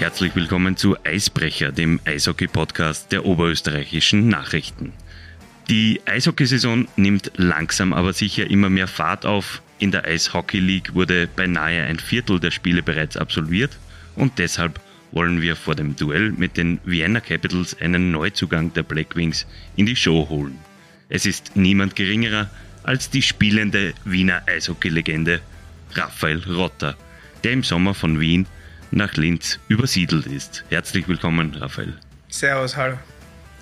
Herzlich willkommen zu Eisbrecher, dem Eishockey-Podcast der oberösterreichischen Nachrichten. Die Eishockeysaison nimmt langsam aber sicher immer mehr Fahrt auf. In der Eishockey League wurde beinahe ein Viertel der Spiele bereits absolviert und deshalb wollen wir vor dem Duell mit den Vienna Capitals einen Neuzugang der Black Wings in die Show holen. Es ist niemand geringerer als die spielende Wiener Eishockey-Legende Raphael Rotter, der im Sommer von Wien nach Linz übersiedelt ist. Herzlich willkommen, Raphael. Servus, hallo.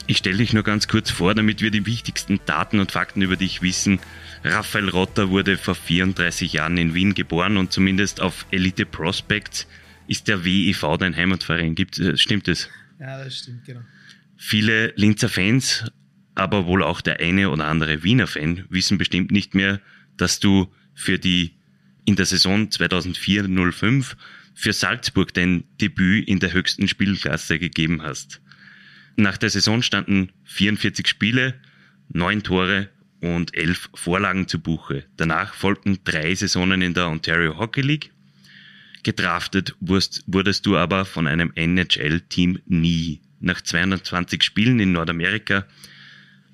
Ich stelle dich nur ganz kurz vor, damit wir die wichtigsten Daten und Fakten über dich wissen. Raphael Rotter wurde vor 34 Jahren in Wien geboren und zumindest auf Elite Prospects ist der WEV dein Heimatverein. Gibt, äh, stimmt es? Ja, das stimmt, genau. Viele Linzer Fans, aber wohl auch der eine oder andere Wiener Fan wissen bestimmt nicht mehr, dass du für die in der Saison 2004-05 für Salzburg dein Debüt in der höchsten Spielklasse gegeben hast. Nach der Saison standen 44 Spiele, 9 Tore und 11 Vorlagen zu Buche. Danach folgten drei Saisonen in der Ontario Hockey League. Gedraftet wurdest du aber von einem NHL-Team nie. Nach 220 Spielen in Nordamerika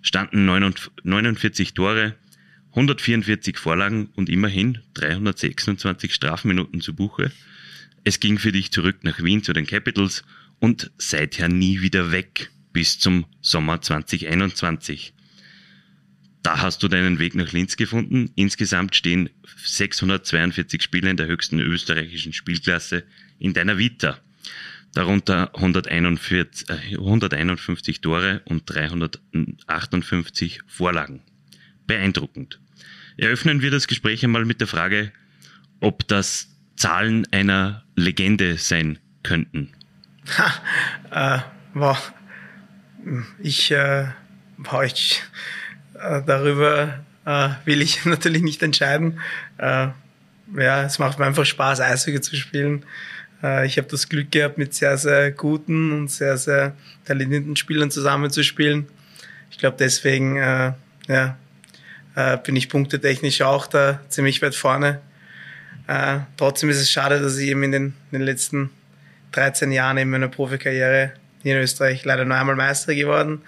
standen 49 Tore, 144 Vorlagen und immerhin 326 Strafminuten zu Buche. Es ging für dich zurück nach Wien zu den Capitals und seither nie wieder weg bis zum Sommer 2021. Da hast du deinen Weg nach Linz gefunden. Insgesamt stehen 642 Spiele in der höchsten österreichischen Spielklasse in deiner Vita. Darunter 141, äh, 151 Tore und 358 Vorlagen. Beeindruckend. Eröffnen wir das Gespräch einmal mit der Frage, ob das Zahlen einer Legende sein könnten? Ha, äh, wow. Ich, äh, wow, ich äh, darüber äh, will ich natürlich nicht entscheiden. Äh, ja, es macht mir einfach Spaß, Eishockey zu spielen. Äh, ich habe das Glück gehabt, mit sehr, sehr guten und sehr, sehr talentierten Spielern zusammenzuspielen. Ich glaube, deswegen äh, ja, äh, bin ich punktetechnisch auch da ziemlich weit vorne. Äh, trotzdem ist es schade, dass ich eben in den, in den letzten 13 Jahren in meiner Profikarriere hier in Österreich leider nur einmal Meister geworden,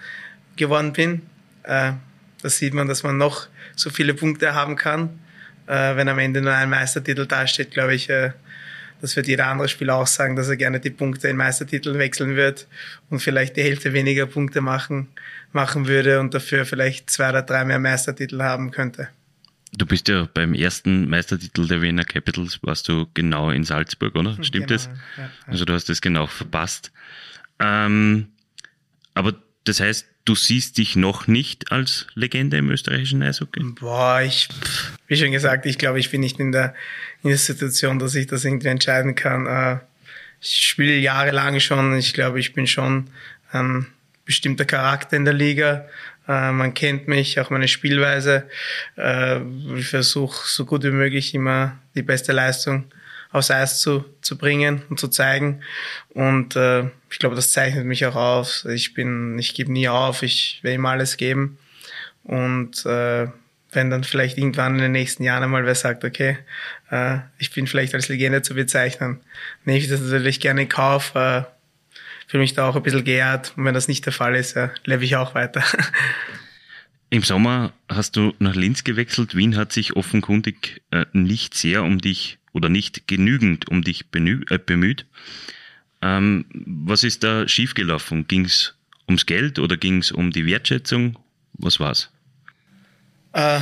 geworden bin. Äh, da sieht man, dass man noch so viele Punkte haben kann. Äh, wenn am Ende nur ein Meistertitel dasteht, glaube ich, äh, das wird jeder andere Spieler auch sagen, dass er gerne die Punkte in Meistertiteln wechseln wird und vielleicht die Hälfte weniger Punkte machen, machen würde und dafür vielleicht zwei oder drei mehr Meistertitel haben könnte. Du bist ja beim ersten Meistertitel der Wiener Capitals, warst du genau in Salzburg, oder? Hm, Stimmt genau, das? Ja, ja. Also du hast das genau verpasst. Ähm, aber das heißt, du siehst dich noch nicht als Legende im österreichischen Eishockey? Boah, ich, wie schon gesagt, ich glaube, ich bin nicht in der, in der Situation, dass ich das irgendwie entscheiden kann. Äh, ich spiele jahrelang schon. Ich glaube, ich bin schon ein bestimmter Charakter in der Liga. Äh, man kennt mich, auch meine Spielweise. Äh, ich versuche so gut wie möglich immer die beste Leistung aufs Eis zu, zu bringen und zu zeigen. Und äh, ich glaube, das zeichnet mich auch auf. Ich bin, ich gebe nie auf, ich will immer alles geben. Und wenn dann vielleicht irgendwann in den nächsten Jahren einmal wer sagt, okay, ich bin vielleicht als Legende zu bezeichnen, nehme ich das natürlich gerne in Kauf. Fühle mich da auch ein bisschen geehrt. Und wenn das nicht der Fall ist, ja, lebe ich auch weiter. Im Sommer hast du nach Linz gewechselt. Wien hat sich offenkundig äh, nicht sehr um dich oder nicht genügend um dich äh, bemüht. Ähm, was ist da schiefgelaufen? Ging es ums Geld oder ging es um die Wertschätzung? Was war's? Äh,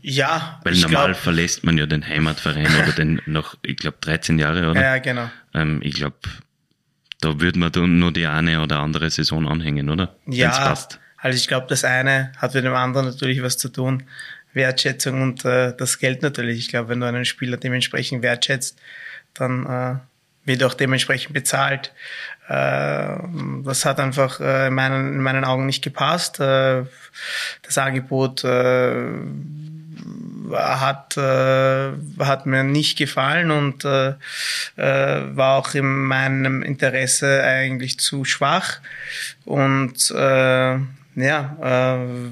ja. Weil normal glaub, verlässt man ja den Heimatverein oder den noch, ich glaube, 13 Jahre, oder? Ja, genau. Ähm, ich glaube, da würde man dann nur die eine oder andere Saison anhängen, oder? Ja, passt. also ich glaube, das eine hat mit dem anderen natürlich was zu tun. Wertschätzung und äh, das Geld natürlich. Ich glaube, wenn du einen Spieler dementsprechend wertschätzt, dann äh, wird auch dementsprechend bezahlt. Äh, das hat einfach äh, in, meinen, in meinen Augen nicht gepasst. Äh, das Angebot äh, hat, äh, hat mir nicht gefallen und äh, äh, war auch in meinem Interesse eigentlich zu schwach. Und äh, ja, äh,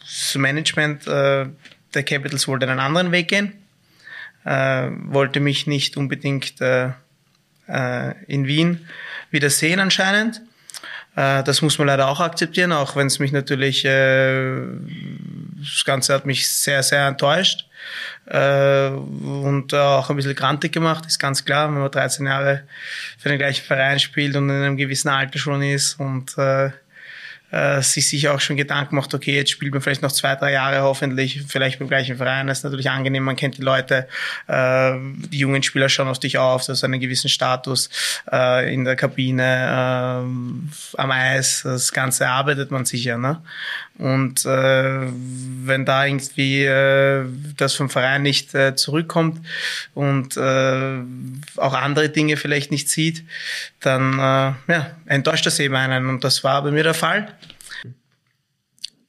das Management äh, der Capitals wollte einen anderen Weg gehen, äh, wollte mich nicht unbedingt äh, äh, in Wien wieder sehen anscheinend. Äh, das muss man leider auch akzeptieren, auch wenn es mich natürlich, äh, das Ganze hat mich sehr, sehr enttäuscht äh, und auch ein bisschen grantig gemacht, ist ganz klar, wenn man 13 Jahre für den gleichen Verein spielt und in einem gewissen Alter schon ist und äh, äh, sich sicher auch schon Gedanken macht, okay, jetzt spielt man vielleicht noch zwei, drei Jahre hoffentlich, vielleicht beim gleichen Verein. Das ist natürlich angenehm, man kennt die Leute, äh, die jungen Spieler schauen auf dich auf, du hast einen gewissen Status äh, in der Kabine, äh, am Eis, das Ganze erarbeitet man sicher. Ne? Und äh, wenn da irgendwie äh, das vom Verein nicht äh, zurückkommt und äh, auch andere Dinge vielleicht nicht sieht, dann äh, ja, enttäuscht das eben einen. Und das war bei mir der Fall.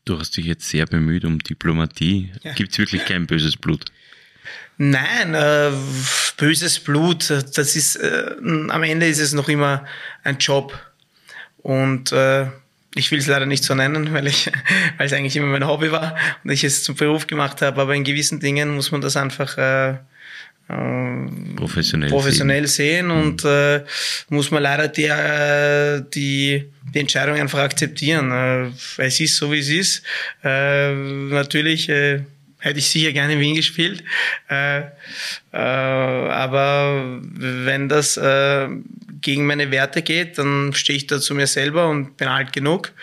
Du hast dich jetzt sehr bemüht um Diplomatie. Ja. Gibt es wirklich kein böses Blut? Nein, äh, böses Blut, das ist, äh, am Ende ist es noch immer ein Job. Und äh, ich will es leider nicht so nennen, weil ich, weil es eigentlich immer mein Hobby war und ich es zum Beruf gemacht habe. Aber in gewissen Dingen muss man das einfach äh, professionell, professionell sehen, sehen und mhm. äh, muss man leider die, äh, die, die Entscheidung einfach akzeptieren. Äh, es ist so, wie es ist. Äh, natürlich äh, hätte ich sicher gerne in Wien gespielt. Äh, äh, aber wenn das äh, gegen meine Werte geht, dann stehe ich da zu mir selber und bin alt genug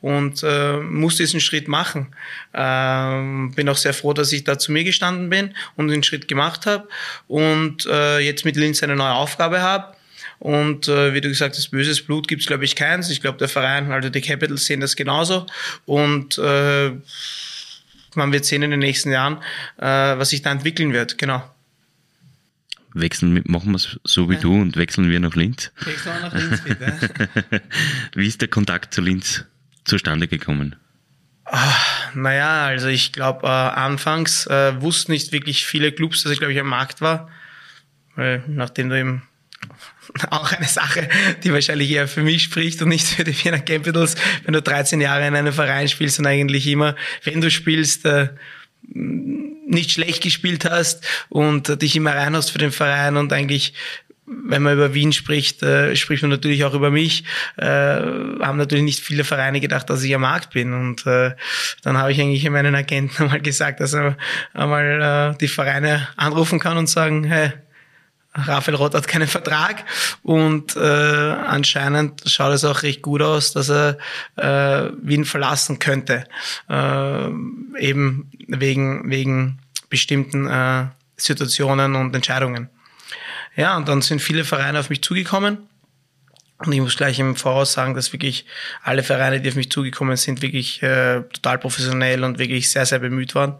und äh, muss diesen Schritt machen. Ähm, bin auch sehr froh, dass ich da zu mir gestanden bin und den Schritt gemacht habe und äh, jetzt mit Linz eine neue Aufgabe habe. Und äh, wie du gesagt hast, böses Blut gibt's glaube ich, keins. Ich glaube, der Verein, also die Capitals sehen das genauso. Und äh, man wird sehen in den nächsten Jahren, äh, was sich da entwickeln wird. Genau. Wechseln, machen wir es so wie ja. du und wechseln wir nach Linz. Wechseln wir nach Linz, bitte. wie ist der Kontakt zu Linz zustande gekommen? Ach, naja, also ich glaube, äh, anfangs äh, wussten nicht wirklich viele Clubs, dass ich glaube ich am Markt war. Weil nachdem du eben auch eine Sache, die wahrscheinlich eher für mich spricht und nicht für die Wiener Capitals, wenn du 13 Jahre in einem Verein spielst und eigentlich immer, wenn du spielst, äh, nicht schlecht gespielt hast und dich immer rein hast für den Verein und eigentlich wenn man über Wien spricht, äh, spricht man natürlich auch über mich. Äh, haben natürlich nicht viele Vereine gedacht, dass ich am Markt bin. Und äh, dann habe ich eigentlich meinen Agenten einmal gesagt, dass er einmal äh, die Vereine anrufen kann und sagen, hey, Raphael Roth hat keinen Vertrag und äh, anscheinend schaut es auch recht gut aus, dass er äh, Wien verlassen könnte. Äh, eben wegen, wegen bestimmten äh, Situationen und Entscheidungen. Ja, und dann sind viele Vereine auf mich zugekommen und ich muss gleich im Voraus sagen, dass wirklich alle Vereine, die auf mich zugekommen sind, wirklich äh, total professionell und wirklich sehr, sehr bemüht waren.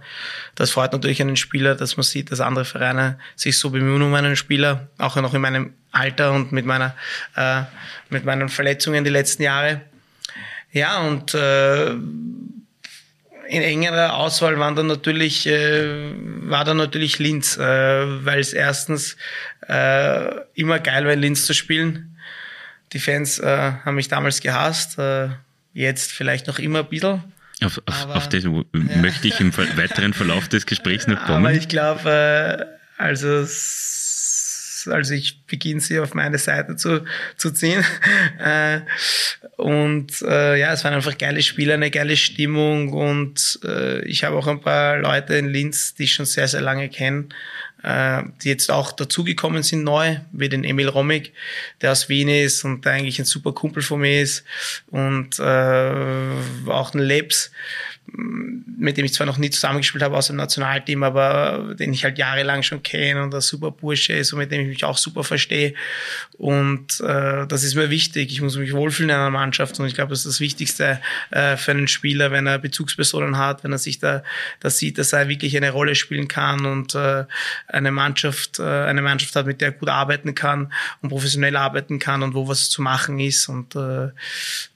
Das freut natürlich einen Spieler, dass man sieht, dass andere Vereine sich so bemühen um einen Spieler, auch noch in meinem Alter und mit meiner äh, mit meinen Verletzungen die letzten Jahre. Ja, und äh, in engerer Auswahl waren dann natürlich, äh, war dann natürlich Linz, äh, weil es erstens äh, immer geil war, in Linz zu spielen die Fans äh, haben mich damals gehasst, äh, jetzt vielleicht noch immer ein bisschen. Auf, auf, aber, auf das ja. möchte ich im weiteren Verlauf des Gesprächs noch kommen. Aber ich glaube, äh, also, also ich beginne sie auf meine Seite zu, zu ziehen. Äh, und äh, ja, es waren einfach geile Spiele, eine geile Stimmung und äh, ich habe auch ein paar Leute in Linz, die ich schon sehr, sehr lange kenne äh, die jetzt auch dazugekommen sind neu, wie den Emil Romig, der aus Wien ist und der eigentlich ein super Kumpel von mir ist und äh, auch den Lebs, mit dem ich zwar noch nie zusammengespielt habe aus dem Nationalteam, aber den ich halt jahrelang schon kenne und ein super Bursche ist und mit dem ich mich auch super verstehe. Und äh, das ist mir wichtig. Ich muss mich wohlfühlen in einer Mannschaft und ich glaube, das ist das Wichtigste äh, für einen Spieler, wenn er Bezugspersonen hat, wenn er sich da, da sieht, dass er wirklich eine Rolle spielen kann und äh, eine Mannschaft, äh, eine Mannschaft hat, mit der er gut arbeiten kann und professionell arbeiten kann und wo was zu machen ist. Und äh,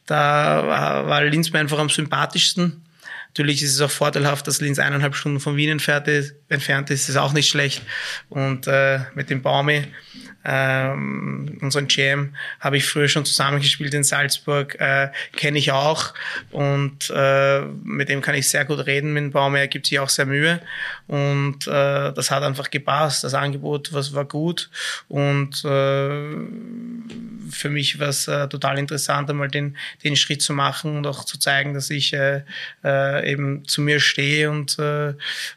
da war Linz mir einfach am sympathischsten Natürlich ist es auch vorteilhaft, dass Linz eineinhalb Stunden von Wien entfernt ist, entfernt ist, ist auch nicht schlecht. Und äh, mit dem Baumi ähm, unseren GM habe ich früher schon zusammengespielt in Salzburg, äh, kenne ich auch und äh, mit dem kann ich sehr gut reden. Mit dem Baum, er gibt sich auch sehr Mühe und äh, das hat einfach gepasst. Das Angebot was war gut und äh, für mich war es äh, total interessant, einmal den, den Schritt zu machen und auch zu zeigen, dass ich äh, äh, eben zu mir stehe und, äh,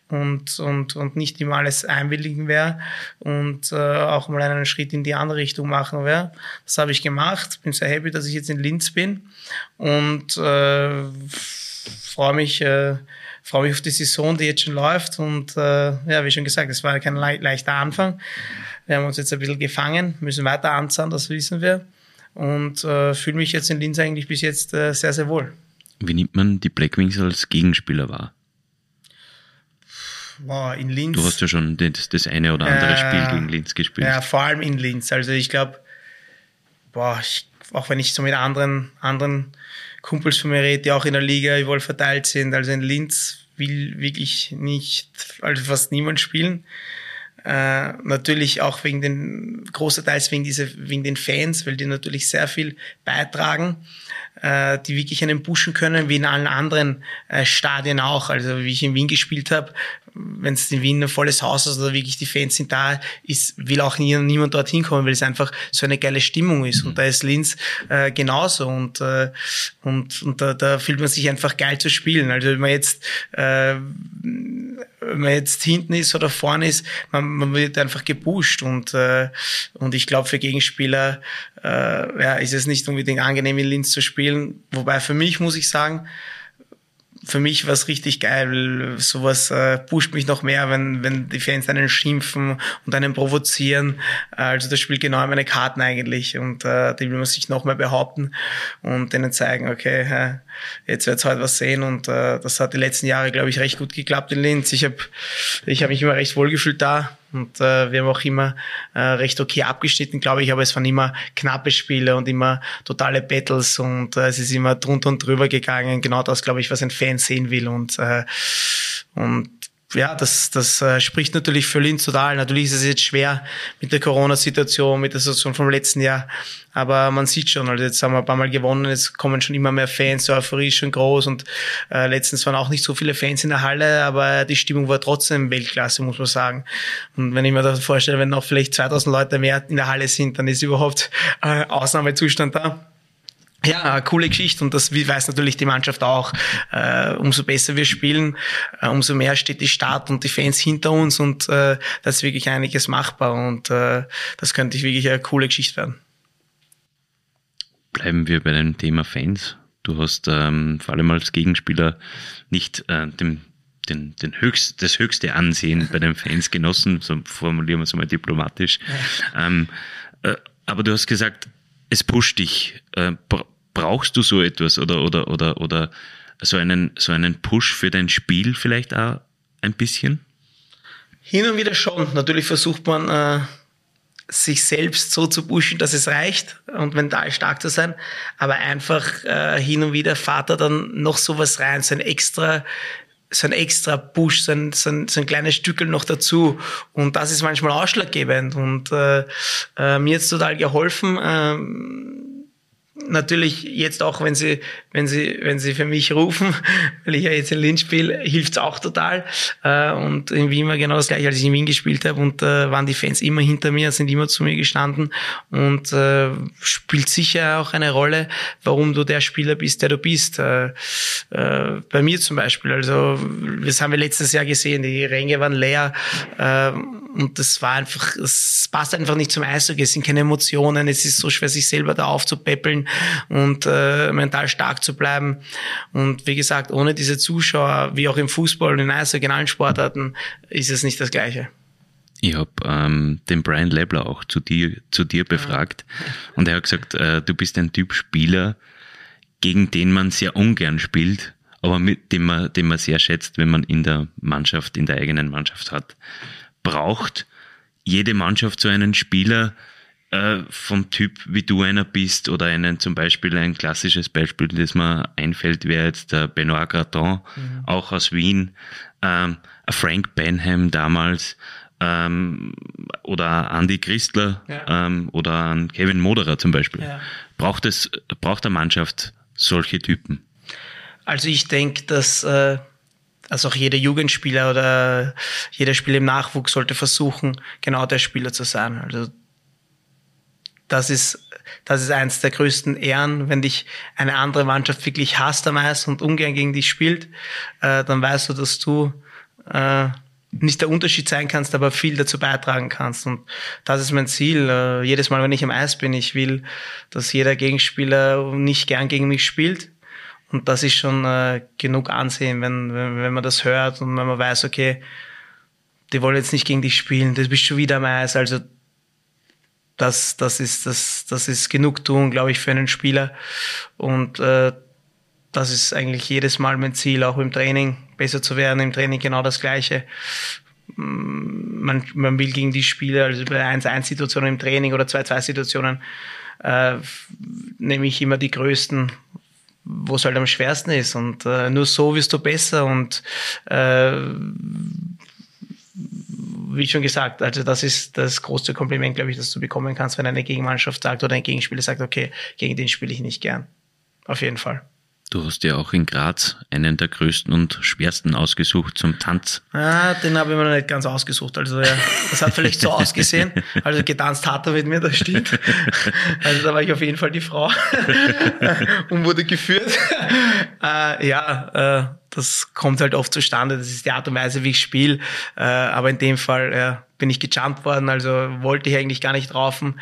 und, und, und nicht immer alles einwilligen wäre und äh, auch mal einen Schritt in die andere Richtung machen werde. Das habe ich gemacht. Bin sehr happy, dass ich jetzt in Linz bin und äh, freue mich, äh, freue mich auf die Saison, die jetzt schon läuft. Und äh, ja, wie schon gesagt, es war kein le leichter Anfang. Wir haben uns jetzt ein bisschen gefangen, müssen weiter anzahlen, das wissen wir. Und äh, fühle mich jetzt in Linz eigentlich bis jetzt äh, sehr, sehr wohl. Wie nimmt man die Blackwings als Gegenspieler wahr? Wow, in Linz. Du hast ja schon das, das eine oder andere äh, Spiel gegen Linz gespielt. Ja, vor allem in Linz. Also ich glaube, boah, ich, auch wenn ich so mit anderen, anderen Kumpels von mir rede, die auch in der Liga überall verteilt sind, also in Linz will wirklich nicht, also fast niemand spielen. Äh, natürlich auch wegen den, großerteils wegen diese, wegen den Fans, weil die natürlich sehr viel beitragen äh, die wirklich einen pushen können, wie in allen anderen äh, Stadien auch. Also wie ich in Wien gespielt habe, wenn es in Wien ein volles Haus ist oder wirklich die Fans sind da, ist, will auch nie, niemand dorthin kommen, weil es einfach so eine geile Stimmung ist. Und da ist Linz äh, genauso. Und, äh, und, und da, da fühlt man sich einfach geil zu spielen. Also wenn man jetzt äh, wenn man jetzt hinten ist oder vorne ist, man, man wird einfach gepusht und, äh, und ich glaube für Gegenspieler äh, ja, ist es nicht unbedingt angenehm in Linz zu spielen. Wobei für mich muss ich sagen, für mich war es richtig geil, sowas äh, pusht mich noch mehr, wenn, wenn die Fans einen schimpfen und einen provozieren. Also das spielt genau meine Karten eigentlich und äh, die will man sich noch mehr behaupten und denen zeigen, okay, äh, jetzt wird's heute was sehen und äh, das hat die letzten Jahre, glaube ich, recht gut geklappt in Linz. Ich habe ich hab mich immer recht wohlgefühlt da und äh, wir haben auch immer äh, recht okay abgeschnitten, glaube ich, aber es waren immer knappe Spiele und immer totale Battles und äh, es ist immer drunter und drüber gegangen. Genau das, glaube ich, was ein Fan sehen will und äh, und ja, das, das äh, spricht natürlich für Linz total. Natürlich ist es jetzt schwer mit der Corona-Situation, mit der Situation vom letzten Jahr. Aber man sieht schon, also jetzt haben wir ein paar Mal gewonnen, jetzt kommen schon immer mehr Fans, die Euphorie ist schon groß und äh, letztens waren auch nicht so viele Fans in der Halle, aber die Stimmung war trotzdem Weltklasse, muss man sagen. Und wenn ich mir das vorstelle, wenn noch vielleicht 2000 Leute mehr in der Halle sind, dann ist überhaupt äh, Ausnahmezustand da. Ja, coole Geschichte und das weiß natürlich die Mannschaft auch. Äh, umso besser wir spielen, äh, umso mehr steht die Stadt und die Fans hinter uns und äh, das ist wirklich einiges machbar und äh, das könnte wirklich eine coole Geschichte werden. Bleiben wir bei dem Thema Fans. Du hast ähm, vor allem als Gegenspieler nicht äh, dem, den, den höchst, das höchste Ansehen bei den Fans genossen, so formulieren wir es mal diplomatisch. Ja. Ähm, äh, aber du hast gesagt, es pusht dich. Äh, brauchst du so etwas oder, oder, oder, oder so einen, so einen Push für dein Spiel vielleicht auch ein bisschen? Hin und wieder schon. Natürlich versucht man, äh, sich selbst so zu pushen, dass es reicht und mental stark zu sein. Aber einfach äh, hin und wieder fahrt er dann noch sowas rein, so ein extra so ein extra Push, so ein, so ein, so ein kleines Stückel noch dazu. Und das ist manchmal ausschlaggebend. Und äh, äh, mir jetzt total geholfen. Äh, natürlich jetzt auch, wenn sie, wenn sie, wenn sie für mich rufen, weil ich ja jetzt in Linz spiele, hilft's auch total. Äh, und in Wien war genau das gleiche, als ich in Wien gespielt habe und äh, waren die Fans immer hinter mir, sind immer zu mir gestanden. Und äh, spielt sicher auch eine Rolle, warum du der Spieler bist, der du bist. Äh, äh, bei mir zum Beispiel, also das haben wir letztes Jahr gesehen, die Ränge waren leer. Äh, und das war einfach, es passt einfach nicht zum Eishockey, es sind keine Emotionen, es ist so schwer, sich selber da aufzupäppeln und äh, mental stark zu bleiben. Und wie gesagt, ohne diese Zuschauer, wie auch im Fußball und in Eishockey, in allen Sportarten, ist es nicht das Gleiche. Ich habe ähm, den Brian Lebler auch zu dir, zu dir befragt ja. und er hat gesagt, äh, du bist ein Typ Spieler, gegen den man sehr ungern spielt, aber mit dem man, den man sehr schätzt, wenn man in der Mannschaft, in der eigenen Mannschaft hat. Braucht jede Mannschaft so einen Spieler, äh, vom Typ, wie du einer bist, oder einen zum Beispiel ein klassisches Beispiel, das mir einfällt, wäre jetzt der Benoit Graton, mhm. auch aus Wien, ähm, Frank Benham damals, ähm, oder Andy Christler ja. ähm, oder an Kevin Moderer zum Beispiel. Ja. Braucht es, braucht der Mannschaft solche Typen? Also ich denke, dass äh, also auch jeder Jugendspieler oder jeder Spieler im Nachwuchs sollte versuchen, genau der Spieler zu sein. Also das ist, das ist eins der größten Ehren, wenn dich eine andere Mannschaft wirklich hasst am Eis und ungern gegen dich spielt, äh, dann weißt du, dass du äh, nicht der Unterschied sein kannst, aber viel dazu beitragen kannst. Und das ist mein Ziel. Äh, jedes Mal, wenn ich am Eis bin, ich will, dass jeder Gegenspieler nicht gern gegen mich spielt. Und das ist schon äh, genug Ansehen, wenn, wenn, wenn man das hört und wenn man weiß, okay, die wollen jetzt nicht gegen dich spielen, du bist schon wieder am Eis. Also das, das, ist, das, das ist Genugtuung, glaube ich, für einen Spieler. Und äh, das ist eigentlich jedes Mal mein Ziel, auch im Training besser zu werden. Im Training genau das Gleiche. Mm, man, man will gegen die Spieler, also bei 1-1-Situationen im Training oder 2-2-Situationen, äh, nehme ich immer die größten, wo es halt am schwersten ist. Und äh, nur so wirst du besser und äh, wie schon gesagt, also das ist das große Kompliment, glaube ich, das du bekommen kannst, wenn eine Gegenmannschaft sagt oder ein Gegenspieler sagt, okay, gegen den spiele ich nicht gern. Auf jeden Fall. Du hast ja auch in Graz einen der größten und schwersten ausgesucht zum Tanz. Ah, den habe ich mir noch nicht ganz ausgesucht. Also ja, das hat vielleicht so ausgesehen. Also getanzt hat er mit mir, das stimmt. Also da war ich auf jeden Fall die Frau und wurde geführt. Äh, ja, äh, das kommt halt oft zustande. Das ist die Art und Weise, wie ich spiele. Äh, aber in dem Fall bin ich gejumpt worden, also wollte ich eigentlich gar nicht raufen.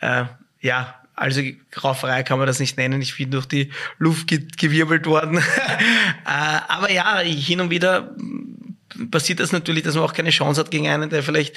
Äh, ja, also Rauferei kann man das nicht nennen. Ich bin durch die Luft ge gewirbelt worden. äh, aber ja, hin und wieder passiert das natürlich, dass man auch keine Chance hat gegen einen, der vielleicht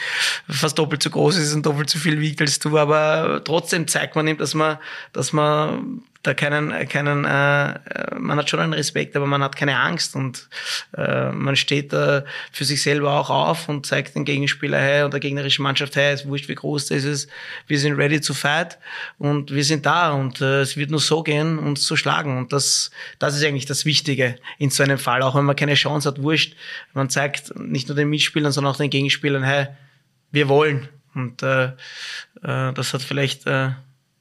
fast doppelt so groß ist und doppelt so viel wiegt als du. Aber trotzdem zeigt man ihm, dass man, dass man da keinen, keinen, äh, man hat schon einen Respekt, aber man hat keine Angst und äh, man steht da für sich selber auch auf und zeigt den Gegenspieler, hey, und der gegnerischen Mannschaft, hey, es wurscht, wie groß das ist, wir sind ready to fight und wir sind da und äh, es wird nur so gehen, uns zu schlagen und das, das ist eigentlich das Wichtige in so einem Fall, auch wenn man keine Chance hat, wurscht, man zeigt nicht nur den Mitspielern, sondern auch den Gegenspielern, hey, wir wollen und äh, äh, das hat vielleicht äh,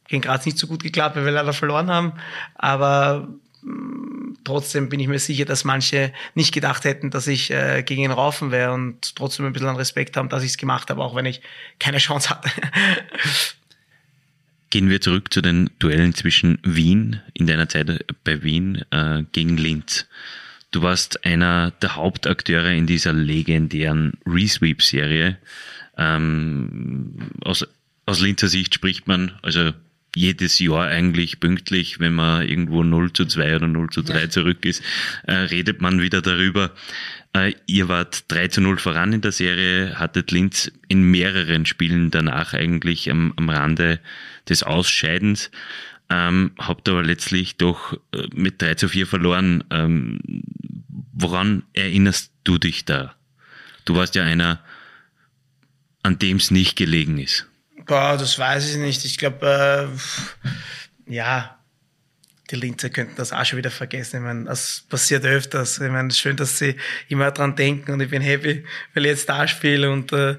gegen Graz nicht so gut geklappt, weil wir leider verloren haben. Aber mm, trotzdem bin ich mir sicher, dass manche nicht gedacht hätten, dass ich äh, gegen ihn raufen wäre und trotzdem ein bisschen an Respekt haben, dass ich es gemacht habe, auch wenn ich keine Chance hatte. Gehen wir zurück zu den Duellen zwischen Wien in deiner Zeit bei Wien äh, gegen Linz. Du warst einer der Hauptakteure in dieser legendären Resweep-Serie. Ähm, aus, aus Linzer Sicht spricht man, also jedes Jahr eigentlich pünktlich, wenn man irgendwo 0 zu 2 oder 0 zu 3 ja. zurück ist, äh, redet man wieder darüber. Äh, ihr wart 3 zu 0 voran in der Serie, hattet Linz in mehreren Spielen danach eigentlich am, am Rande des Ausscheidens, ähm, habt aber letztlich doch äh, mit 3 zu 4 verloren. Ähm, woran erinnerst du dich da? Du warst ja einer, an dem es nicht gelegen ist. Boah, das weiß ich nicht. Ich glaube, äh, ja, die Linzer könnten das auch schon wieder vergessen. Ich meine, das passiert öfters. Ich meine, schön, dass sie immer dran denken und ich bin happy, weil ich jetzt da spiele und äh,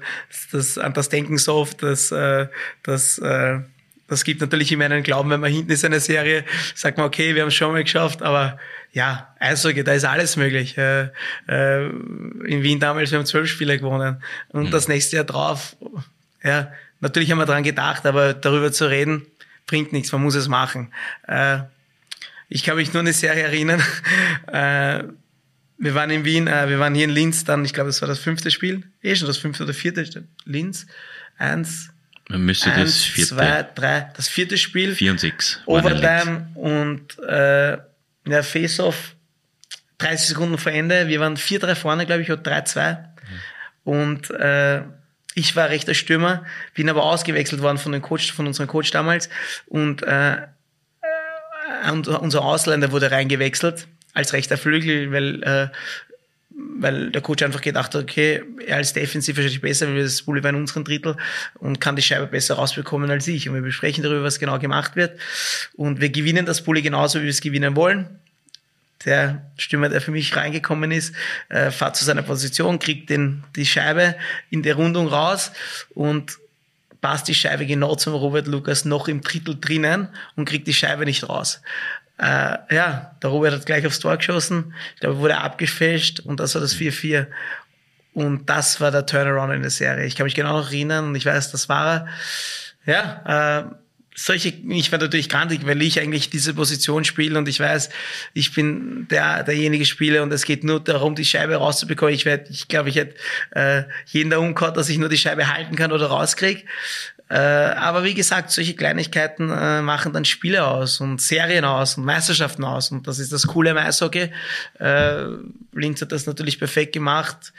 das, an das Denken so oft, dass, äh, dass äh, das gibt natürlich immer einen Glauben, wenn man hinten ist in einer Serie, sagt man, okay, wir haben es schon mal geschafft, aber ja, Eishockey, da ist alles möglich. Äh, äh, in Wien damals, wir haben zwölf Spiele gewonnen und mhm. das nächste Jahr drauf, ja, Natürlich haben wir daran gedacht, aber darüber zu reden, bringt nichts, man muss es machen. Äh, ich kann mich nur eine Serie erinnern. Äh, wir waren in Wien, äh, wir waren hier in Linz dann, ich glaube, das war das fünfte Spiel, eh schon das fünfte oder vierte, Linz, eins, man müsste eins, das vierte. zwei, drei, das vierte Spiel. Vier und sechs. Overtime und äh, ja, Face-Off, 30 Sekunden vor Ende. Wir waren 4-3 vorne, glaube ich, oder 3-2. Mhm. Und äh, ich war rechter Stürmer, bin aber ausgewechselt worden von, dem Coach, von unserem Coach damals und äh, unser Ausländer wurde reingewechselt als rechter Flügel, weil äh, weil der Coach einfach gedacht hat, okay, er als Defensiv wahrscheinlich besser, weil das Bulli war in unseren Drittel und kann die Scheibe besser rausbekommen als ich. Und wir besprechen darüber, was genau gemacht wird. Und wir gewinnen das Bulli genauso, wie wir es gewinnen wollen. Der Stürmer, der für mich reingekommen ist, äh, fährt zu seiner Position, kriegt den, die Scheibe in der Rundung raus und passt die Scheibe genau zum Robert Lukas noch im Drittel drinnen und kriegt die Scheibe nicht raus. Äh, ja, der Robert hat gleich aufs Tor geschossen. Ich glaube, wurde abgefälscht und das war das 4-4. Und das war der Turnaround in der Serie. Ich kann mich genau noch erinnern und ich weiß, das war er. Ja, äh, solche, ich war natürlich grantig, weil ich eigentlich diese Position spiele und ich weiß, ich bin der, derjenige Spieler und es geht nur darum, die Scheibe rauszubekommen. Ich werde, ich glaube, ich hätte äh, jeden da umgehauen, dass ich nur die Scheibe halten kann oder rauskriege. Äh, aber wie gesagt, solche Kleinigkeiten äh, machen dann Spiele aus und Serien aus und Meisterschaften aus. Und das ist das Coole im Eishockey. Äh, Linz hat das natürlich perfekt gemacht.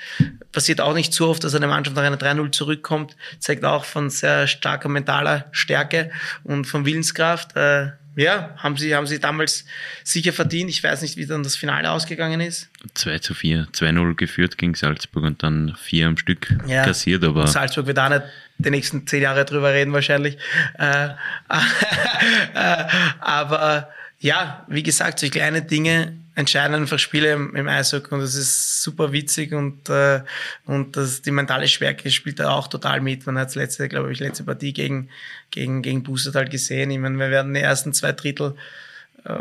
Passiert auch nicht zu oft, dass eine Mannschaft nach einer 3-0 zurückkommt. Zeigt auch von sehr starker mentaler Stärke und von Willenskraft. Äh, ja, haben sie, haben sie damals sicher verdient. Ich weiß nicht, wie dann das Finale ausgegangen ist. 2 zu 4, 2-0 geführt gegen Salzburg und dann vier am Stück ja. kassiert, aber. Salzburg wird auch nicht die nächsten zehn Jahre drüber reden wahrscheinlich. Äh, äh, aber ja, wie gesagt, solche kleine Dinge entscheiden einfach Spiele im, im Eishockey und das ist super witzig und, äh, und das, die mentale Stärke spielt da auch total mit. Man hat letzte, glaube ich, letzte Partie gegen, gegen, gegen Boostert halt gesehen. Ich meine, wir werden die ersten zwei Drittel äh,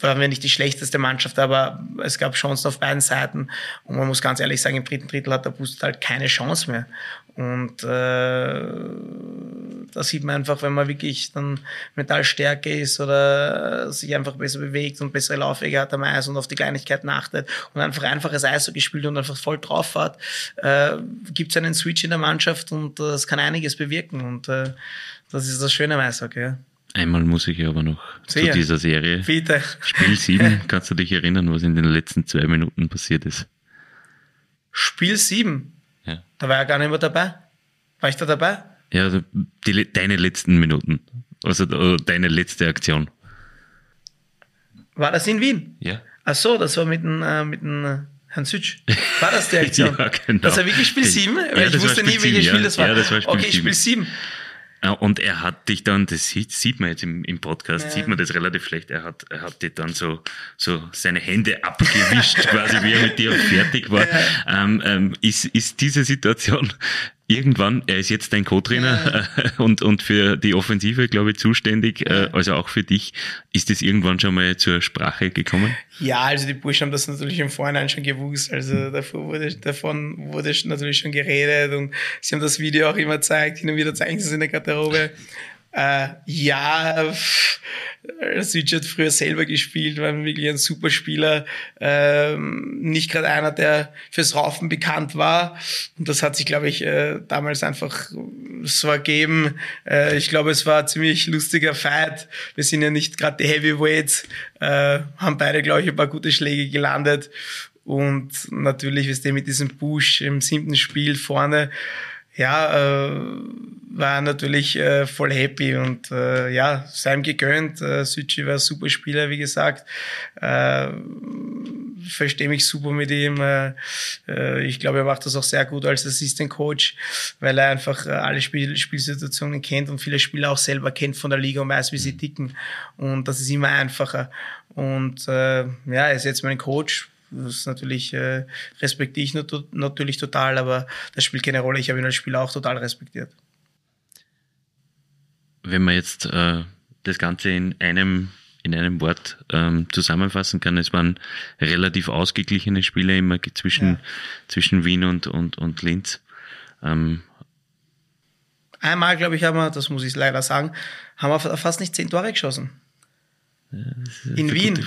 waren wir nicht die schlechteste Mannschaft, aber es gab Chancen auf beiden Seiten. Und man muss ganz ehrlich sagen, im dritten Drittel hat der Booster halt keine Chance mehr. Und äh, da sieht man einfach, wenn man wirklich dann mental stärker ist oder sich einfach besser bewegt und bessere Laufwege hat am Eis und auf die Kleinigkeiten achtet und einfach einfaches Eis gespielt und einfach voll drauf hat, äh, gibt es einen Switch in der Mannschaft und das kann einiges bewirken. Und äh, das ist das Schöne am Eishockey. Ja. Einmal muss ich aber noch Sehr. zu dieser Serie. Bitte. Spiel 7, kannst du dich erinnern, was in den letzten zwei Minuten passiert ist? Spiel 7? Ja. Da war er gar nicht mehr dabei. War ich da dabei? Ja, also die, deine letzten Minuten. Also äh, deine letzte Aktion. War das in Wien? Ja. Ach so, das war mit dem, äh, mit dem äh, Herrn Sütsch. War das die Aktion? ja, genau. Das war wirklich Spiel 7? Weil Ja, ich wusste nie, welches 7, Spiel das war. Ja, das war Spiel okay, 7. Spiel 7. Und er hat dich dann, das sieht, sieht man jetzt im, im Podcast, Ja. sieht man das relativ schlecht, er hat, er hat dir dann so, so seine Hände abgewischt, quasi wie er mit dir fertig war. Ähm, ähm, ist, ist diese Situation irgendwann, er ist jetzt dein Co-Trainer äh, und, und für die Offensive, glaube ich, zuständig, äh, also auch für dich, ist das irgendwann schon mal zur Sprache gekommen? Ja, also die Burschen haben das natürlich im Vorhinein schon gewusst. Also davor wurde, davon wurde natürlich schon geredet und sie haben das Video auch immer gezeigt. Hin und wieder zeigen sie es in der Garderobe. Äh, ja, Switch hat früher selber gespielt, war wirklich ein super Spieler. Ähm, nicht gerade einer, der fürs Raufen bekannt war. Und das hat sich, glaube ich, äh, damals einfach so ergeben. Äh, ich glaube, es war ein ziemlich lustiger Fight. Wir sind ja nicht gerade die Heavyweights, äh, haben beide, glaube ich, ein paar gute Schläge gelandet. Und natürlich, wie es mit diesem Push im siebten Spiel vorne, ja, äh, war natürlich äh, voll happy und äh, ja, seinem gegönnt. Äh, Südschi war ein super Spieler, wie gesagt. Äh, verstehe mich super mit ihm. Äh, äh, ich glaube, er macht das auch sehr gut als Assistant Coach, weil er einfach äh, alle Spiel Spielsituationen kennt und viele Spieler auch selber kennt von der Liga und weiß, wie sie ticken. Und das ist immer einfacher. Und äh, ja, er ist jetzt mein Coach. Das natürlich äh, respektiere ich nat natürlich total, aber das spielt keine Rolle. Ich habe ihn als Spieler auch total respektiert. Wenn man jetzt äh, das Ganze in einem in einem Wort ähm, zusammenfassen kann, es waren relativ ausgeglichene Spiele immer zwischen, Ja. zwischen Wien und, und, und Linz. Ähm, Einmal, glaube ich, haben wir, das muss ich leider sagen, haben wir fast nicht zehn Tore geschossen. das In Wien.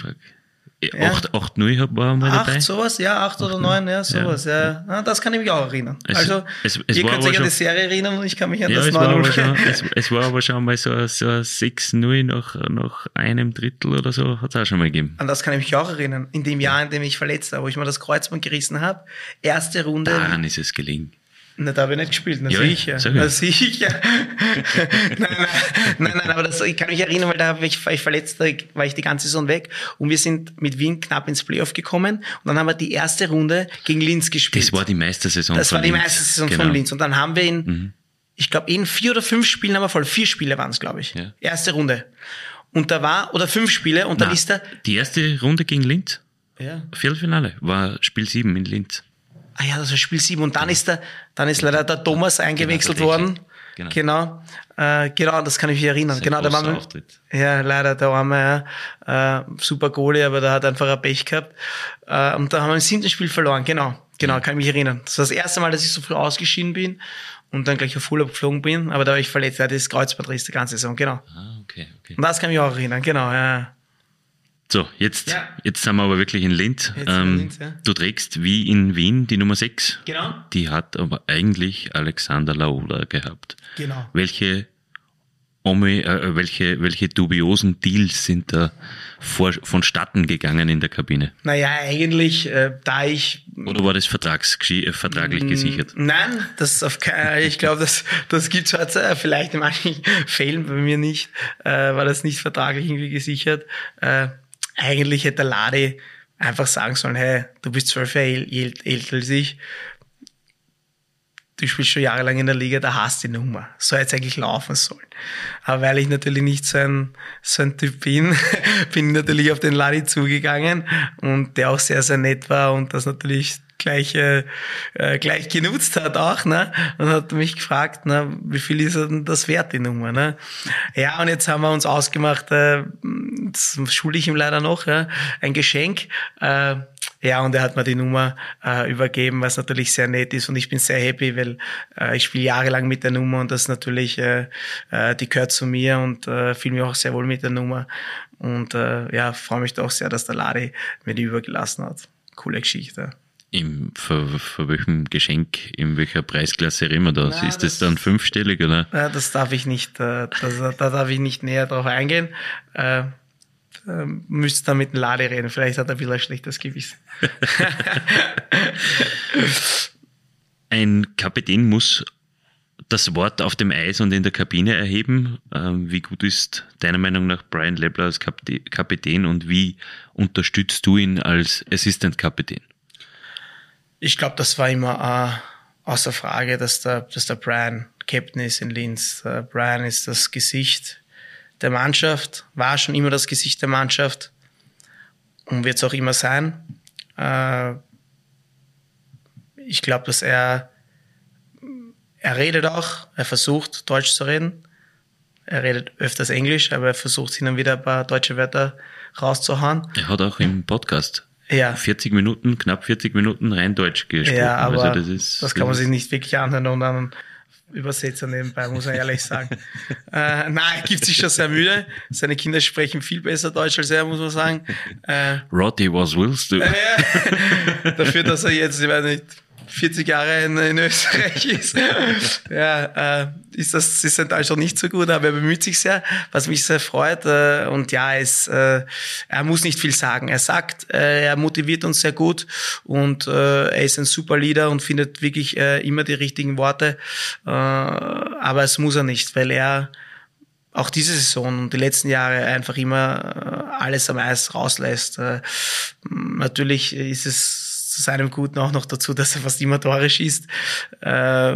Ja. 8, 8 0 war mal dabei. Acht, sowas, ja, acht oder neun, ja, sowas, ja. ja. Das kann ich mich auch erinnern. Es- also, es- es ihr könnt euch an die Serie erinnern und ich kann mich an Ja, das es war, aber schon, 9-0. es, es war aber schon mal so, so ein 6-0 nach, nach einem Drittel oder so, hat es auch schon mal gegeben. An das kann ich mich auch erinnern. In dem Jahr, in dem ich verletzt war, wo ich mir das Kreuzband gerissen habe. Erste Runde. Daran ist es gelegen. Na, da habe ich nicht gespielt, na Ja, sicher. Na sicher. nein, nein, nein, nein, aber das, ich kann mich erinnern, weil da war ich, war ich verletzt, da war ich die ganze Saison weg und wir sind mit Wien knapp ins Playoff gekommen und dann haben wir die erste Runde gegen Linz gespielt. Das war die Meistersaison Das von war die Linz. Meistersaison Genau. von Linz und dann haben wir in, ich glaube, in vier oder fünf Spielen haben wir voll, vier Spiele waren es, glaube ich. Ja. Erste Runde. Und da war, oder fünf Spiele und dann Na, ist da, Die erste Runde gegen Linz, ja, Viertelfinale, war Spiel 7 in Linz. Ah ja, das war Spiel 7 und dann ist der, dann ist leider der Thomas eingewechselt Genau, worden. Technik. Genau. Äh, genau, das kann ich mich erinnern. Genau, da wir, Auftritt. Ja, leider, der arme, ja. Äh, super Goalie, aber der hat einfach ein Pech gehabt. Äh, und da haben wir im siebten Spiel verloren, genau. Genau, kann ich mich erinnern. Das war das erste Mal, dass ich so früh ausgeschieden bin und dann gleich auf Urlaub geflogen bin, aber da war ich verletzt, ja, das Kreuzbandriss die ganze Saison, genau. Ah, okay, okay. Und das kann ich mich auch erinnern, genau, ja. So, jetzt, Ja. jetzt sind wir aber wirklich in Linz. Wir in Linz, ja. Du trägst wie in Wien die Nummer 6. Genau. Die hat aber eigentlich Alexander Laola gehabt. Genau. Welche, Omi, äh, welche, welche dubiosen Deals sind da vor, vonstatten gegangen in der Kabine? Naja, eigentlich, äh, da ich Oder war das vertrags, äh, vertraglich gesichert? Nein, das auf keinen, ich glaube, das, das gibt's halt äh, vielleicht in manchen Fällen, bei mir nicht, äh, war das nicht vertraglich irgendwie gesichert. Äh, eigentlich hätte der Ladi einfach sagen sollen, hey, du bist zwölf Jahre äl- äl- älter als ich, du spielst schon jahrelang in der Liga, da hast du die Nummer. So hätte es eigentlich laufen sollen. Aber weil ich natürlich nicht so ein, so ein Typ bin, bin ich natürlich auf den Ladi zugegangen und der auch sehr, sehr nett war und das natürlich gleich, äh, gleich genutzt hat auch, ne? Und hat mich gefragt, ne, wie viel ist denn das wert, die Nummer, ne? Ja, und jetzt haben wir uns ausgemacht, äh, das schulde ich ihm leider noch, ja, ein Geschenk, äh, ja, und er hat mir die Nummer äh, übergeben, was natürlich sehr nett ist und ich bin sehr happy, weil äh, ich spiele jahrelang mit der Nummer und das natürlich, äh, äh, die gehört zu mir und äh, fühle mich auch sehr wohl mit der Nummer und äh, ja, freue mich doch sehr, dass der Ladi mir die übergelassen hat. Coole Geschichte. Im, für, für welchem Geschenk, in welcher Preisklasse reden wir da? Na, ist das das- dann fünfstellig oder? Ja, das darf ich nicht, äh, das, da darf ich nicht näher drauf eingehen. Äh, äh, müsst da mit dem Lade reden. Vielleicht hat er ein bisschen ein schlechtes Gewissen. Ein Kapitän muss das Wort auf dem Eis und in der Kabine erheben. Ähm, Wie gut ist deiner Meinung nach Brian Lebler als Kapitän und wie unterstützt du ihn als Assistant-Kapitän? Ich glaube, das war immer äh, außer Frage, dass der, dass der Brian Captain ist in Linz. Der Brian ist das Gesicht der Mannschaft, war schon immer das Gesicht der Mannschaft und wird es auch immer sein. Äh, ich glaube, dass er, er redet auch, er versucht Deutsch zu reden. Er redet öfters Englisch, aber er versucht hin und wieder ein paar deutsche Wörter rauszuhauen. Er hat auch im Podcast Ja. 40 Minuten, knapp 40 Minuten rein Deutsch gesprochen. Ja, aber also das, das, ist, kann man das sich nicht wirklich anhören und dann Übersetzer nebenbei, muss man ehrlich sagen. äh, nein, er gibt sich schon sehr müde. Seine Kinder sprechen viel besser Deutsch als er, muss man sagen. Äh, Roddy, was willst du? dafür, dass er jetzt, ich weiß nicht, 40 Jahre in, in Österreich ist, ja, äh, ist das ist sein Deutsch noch nicht so gut, aber er bemüht sich sehr, was mich sehr freut. Äh, und ja, es, äh, er muss nicht viel sagen. Er sagt, äh, er motiviert uns sehr gut und äh, er ist ein super Leader und findet wirklich äh, immer die richtigen Worte. Aber es muss er nicht, weil er auch diese Saison und die letzten Jahre einfach immer alles am Eis rauslässt. Natürlich ist es zu seinem Guten auch noch dazu, dass er fast immer Tore schießt. Äh,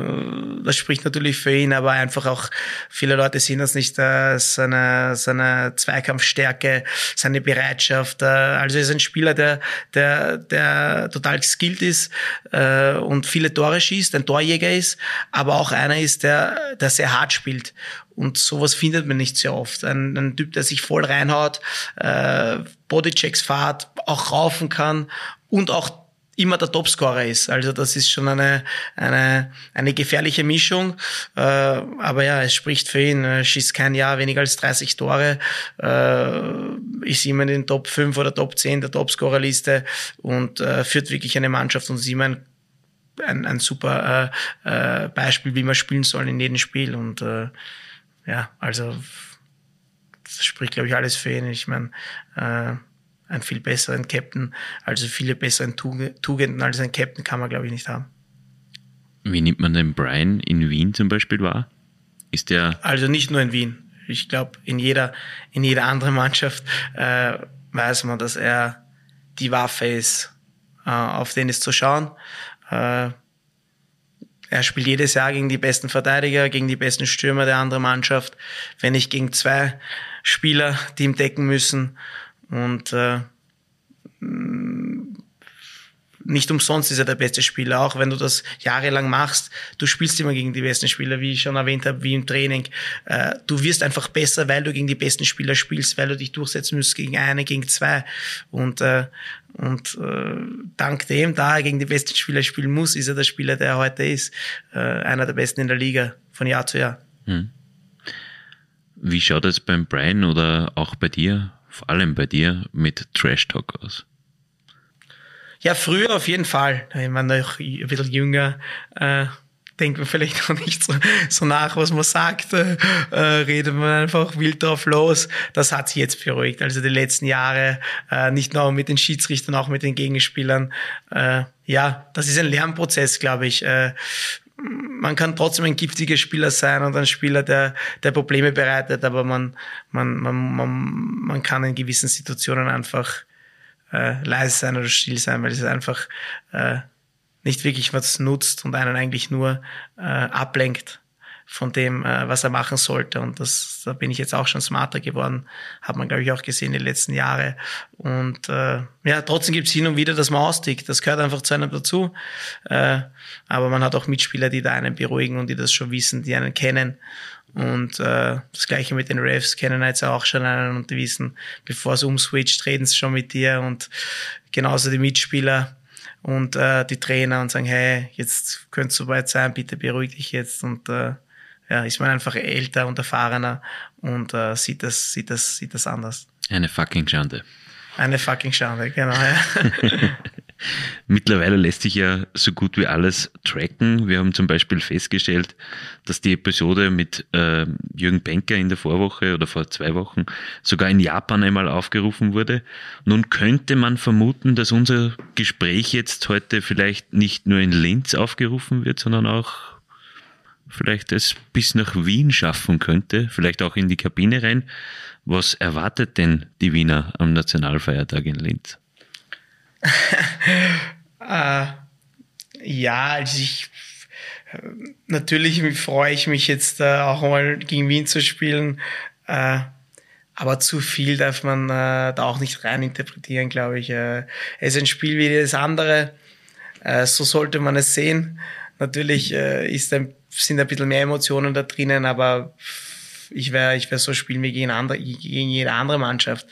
das spricht natürlich für ihn, aber einfach auch viele Leute sehen das nicht, seine, seine Zweikampfstärke, seine Bereitschaft. Äh, also er ist ein Spieler, der, der, der total skilled ist äh, und viele Tore schießt, ein Torjäger ist, aber auch einer ist, der, der sehr hart spielt. Und sowas findet man nicht sehr oft. Ein, ein Typ, der sich voll reinhaut, äh, Bodychecks fahrt, auch raufen kann und auch immer der Topscorer ist. Also das ist schon eine, eine, eine gefährliche Mischung. Äh, aber ja, es spricht für ihn. Er schießt kein Jahr weniger als 30 Tore, äh, ist immer in den Top 5 oder Top 10 der Topscorerliste und äh, führt wirklich eine Mannschaft und ist immer ein ein, ein super äh, äh, Beispiel, wie man spielen soll in jedem Spiel. Und äh, ja, also das spricht, glaube ich, alles für ihn. Ich meine, äh, einen viel besseren Captain, also viele besseren Tug Tugenden als ein Captain kann man, glaube ich, nicht haben. Wie nimmt man den Brian in Wien zum Beispiel wahr? Ist der. Also nicht nur in Wien. Ich glaube, in jeder, in jeder anderen Mannschaft äh, weiß man, dass er die Waffe ist, äh, auf den ist zu schauen. Äh, er spielt jedes Jahr gegen die besten Verteidiger, gegen die besten Stürmer der anderen Mannschaft, wenn nicht gegen zwei Spieler, die ihm decken müssen. Und äh, nicht umsonst ist er der beste Spieler, auch wenn du das jahrelang machst. Du spielst immer gegen die besten Spieler, wie ich schon erwähnt habe, wie im Training. Äh, du wirst einfach besser, weil du gegen die besten Spieler spielst, weil du dich durchsetzen musst gegen eine, gegen zwei. Und, äh, und äh, dank dem, da er gegen die besten Spieler spielen muss, ist er der Spieler, der er heute ist. Äh, einer der besten in der Liga von Jahr zu Jahr. Hm. Wie schaut es beim Brian oder auch bei dir, vor allem bei dir, mit Trash Talk aus? Ja, früher auf jeden Fall. Ich meine, noch ein bisschen jünger, äh, denkt man vielleicht noch nicht so, so nach, was man sagt, äh, redet man einfach wild drauf los. Das hat sich jetzt beruhigt. Also die letzten Jahre, äh, nicht nur mit den Schiedsrichtern, auch mit den Gegenspielern. Äh, ja, das ist ein Lernprozess, glaube ich. Äh, man kann trotzdem ein giftiger Spieler sein und ein Spieler, der, der Probleme bereitet, aber man, man, man, man, man kann in gewissen Situationen einfach äh, leise sein oder still sein, weil es einfach äh, nicht wirklich was nutzt und einen eigentlich nur äh, ablenkt von dem, äh, was er machen sollte. Und das, da bin ich jetzt auch schon smarter geworden, hat man, glaube ich, auch gesehen die letzten Jahre. Und äh, ja, trotzdem gibt's hin und wieder, dass man austickt. Das gehört einfach zu einem dazu. Äh, aber man hat auch Mitspieler, die da einen beruhigen und die das schon wissen, die einen kennen. Und äh, das gleiche mit den Refs kennen jetzt auch schon einen und die wissen, bevor es umswitcht, reden sie schon mit dir und genauso die Mitspieler und äh, die Trainer und sagen, hey, jetzt könnte es soweit sein, bitte beruhig dich jetzt und äh, ja, ist man einfach älter und erfahrener und äh, sieht das, sieht das, sieht das anders. Eine fucking Schande. Eine fucking Schande, genau. Ja. Mittlerweile lässt sich ja so gut wie alles tracken. Wir haben zum Beispiel festgestellt, dass die Episode mit äh, Jürgen Benker in der Vorwoche oder vor zwei Wochen sogar in Japan einmal aufgerufen wurde. Nun könnte man vermuten, dass unser Gespräch jetzt heute vielleicht nicht nur in Linz aufgerufen wird, sondern auch vielleicht es bis nach Wien schaffen könnte, vielleicht auch in die Kabine rein. Was erwartet denn die Wiener am Nationalfeiertag in Linz? äh, ja, also ich natürlich freue ich mich jetzt äh, auch mal gegen Wien zu spielen. Äh, aber zu viel darf man äh, da auch nicht rein interpretieren, glaube ich. Äh, es ist ein Spiel wie jedes andere. Äh, so sollte man es sehen. Natürlich äh, ist ein, sind ein bisschen mehr Emotionen da drinnen, aber ich werde ich werde so spielen wie gegen, andere, gegen jede andere Mannschaft.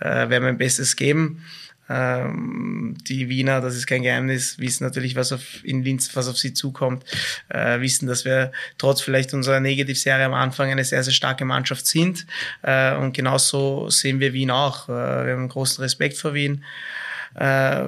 Äh, werde mein Bestes geben. Ähm, die Wiener, das ist kein Geheimnis, wissen natürlich, was auf, in Linz, was auf sie zukommt, äh, wissen, dass wir trotz vielleicht unserer Negativserie am Anfang eine sehr, sehr starke Mannschaft sind. Äh, und genauso sehen wir Wien auch. Äh, wir haben großen Respekt vor Wien äh,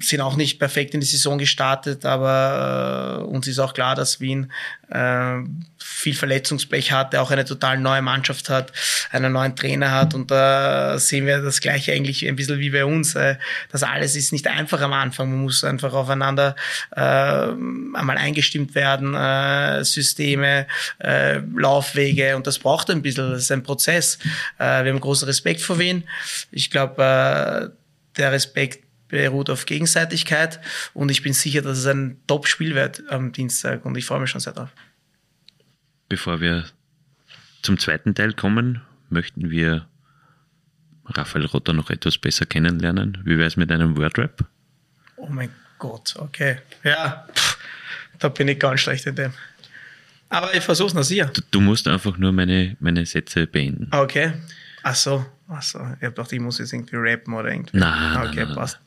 sind auch nicht perfekt in die Saison gestartet, aber äh, uns ist auch klar, dass Wien äh, viel Verletzungspech hatte, auch eine total neue Mannschaft hat, einen neuen Trainer hat und da sehen wir das gleiche eigentlich ein bisschen wie bei uns. Äh, das alles ist nicht einfach am Anfang, man muss einfach aufeinander äh, einmal eingestimmt werden, äh, Systeme, Laufwege und das braucht ein bisschen, das ist ein Prozess. Wir haben großen Respekt vor Wien. Ich glaube, der Respekt beruht auf Gegenseitigkeit und ich bin sicher, dass es ein Top-Spiel wird am Dienstag und ich freue mich schon sehr drauf. Bevor wir zum zweiten Teil kommen, möchten wir Raphael Rotter noch etwas besser kennenlernen. Wie wäre es mit einem Wordrap? Oh mein Gott, okay. Ja, pff, da bin ich ganz schlecht in dem. Aber ich versuche es noch sicher. Du, du, musst einfach nur meine, meine Sätze beenden. Okay. Ach so. Achso, ich hab gedacht, ich muss jetzt irgendwie rappen oder irgendwie. Nein, okay, nein, nein, passt.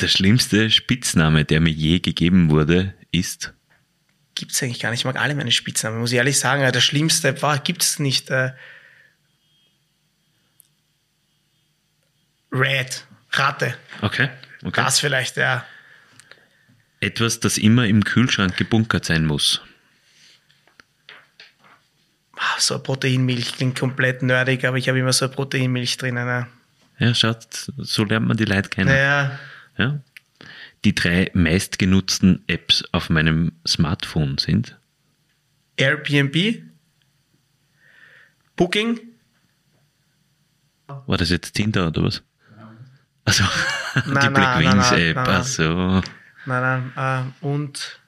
Der schlimmste Spitzname, der mir je gegeben wurde, ist. Gibt's eigentlich gar nicht. Ich mag alle meine Spitznamen, muss ich ehrlich sagen. Der schlimmste war, gibt's nicht. Äh, Red, Ratte. Okay, okay. Das vielleicht, ja. Etwas, das immer im Kühlschrank gebunkert sein muss. Ah, so eine Proteinmilch klingt komplett nerdig, aber ich habe immer so eine Proteinmilch drinnen. Ja, ja schaut, so lernt man die Leute kennen. Ja. ja. die drei meistgenutzten Apps auf meinem Smartphone sind? Airbnb, Booking, War das jetzt Tinder oder was? Also, die Black Wings App, nein, nein. also. nein, nein, und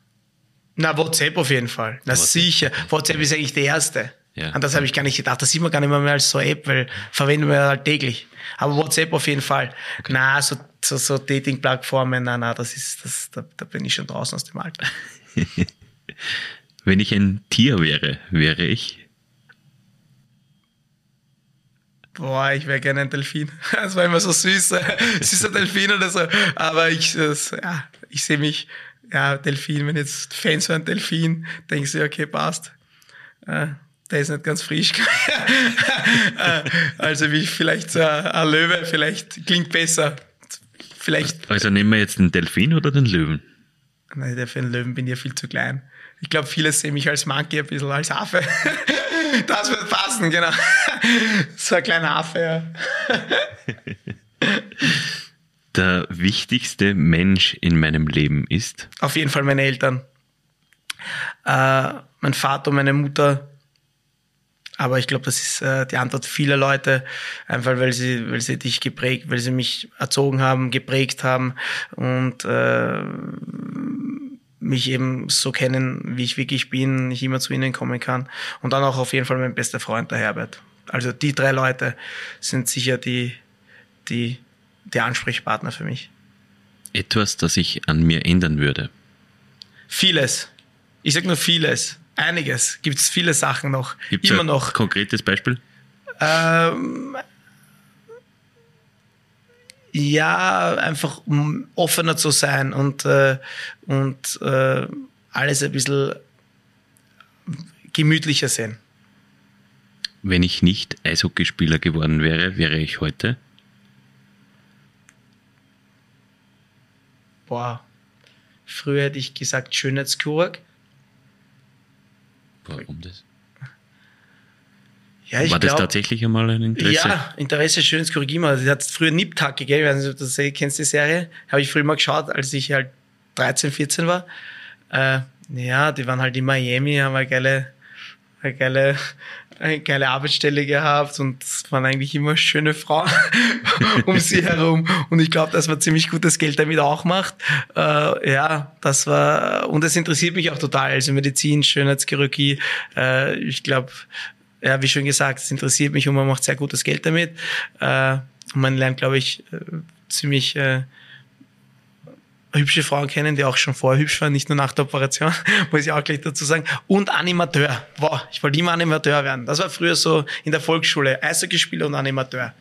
na, WhatsApp auf jeden Fall. Na WhatsApp. sicher. WhatsApp ist eigentlich der erste. Ja. An das habe ich gar nicht gedacht. Das sieht man gar nicht mehr, mehr als so App, weil verwenden wir halt täglich. Aber WhatsApp auf jeden Fall. Na, so, so, so Dating-Plattformen, na, na, das ist, das, da, da bin ich schon draußen aus dem Alter. Wenn ich ein Tier wäre, wäre ich. Boah, ich wäre gerne ein Delfin. Das war immer so süß, süßer Delfin oder so. Aber ich, das, ja, ich sehe mich, ja, Delfin, wenn jetzt Fans hören Delfin, denkst du, okay, passt. Äh, der ist nicht ganz frisch. Äh, also wie vielleicht so ein Löwe, vielleicht klingt besser. Vielleicht, Also nehmen wir jetzt den Delfin oder den Löwen? nein, der für einen Löwen bin ich ja viel zu klein. Ich glaube, viele sehen mich als Monkey ein bisschen als Affe. Das wird passen, genau. So ein kleiner Affe, ja. Der wichtigste Mensch in meinem Leben ist. Auf jeden Fall meine Eltern. Äh, mein Vater, meine Mutter. Aber ich glaube, das ist äh, die Antwort vieler Leute, einfach weil sie, weil sie dich geprägt, weil sie mich erzogen haben, geprägt haben und äh, mich eben so kennen, wie ich wirklich bin, ich immer zu ihnen kommen kann. Und dann auch auf jeden Fall mein bester Freund, der Herbert. Also die drei Leute sind sicher die, die, die Ansprechpartner für mich. Etwas, das ich an mir ändern würde. Vieles. Ich sag nur vieles. Einiges. Gibt es viele Sachen noch. Gibt's Immer ein noch. konkretes Beispiel? Ähm, ja, einfach um offener zu sein und, äh, und äh, alles ein bisschen gemütlicher sehen. Wenn ich nicht Eishockeyspieler geworden wäre, wäre ich heute. Boah. Früher hätte ich gesagt Schönheitschirurg. Warum das? Ja, ich War das glaub- tatsächlich einmal ein Interesse? Ja, Interesse Schönheitschirurg immer. Sie hat früher Niptacke, gell? Ich weiß nicht, ob du das kennst, die Serie. Habe ich früher mal geschaut, als ich halt 13, 14 war. Äh, ja, die waren halt in Miami, haben eine geile, eine geile, eine geile Arbeitsstelle gehabt und es waren eigentlich immer schöne Frauen um sie herum. Und ich glaube, dass man ziemlich gutes Geld damit auch macht. Äh, ja, das war, und es interessiert mich auch total. Also Medizin, Schönheitschirurgie, äh, ich glaube, ja, wie schon gesagt, es interessiert mich und man macht sehr gutes Geld damit. Äh, man lernt, glaube ich, äh, ziemlich äh, hübsche Frauen kennen, die auch schon vorher hübsch waren, nicht nur nach der Operation, muss ich auch gleich dazu sagen. Und Animateur. Wow, ich wollte immer Animateur werden. Das war früher so in der Volksschule. Eishockeyspieler und Animateur.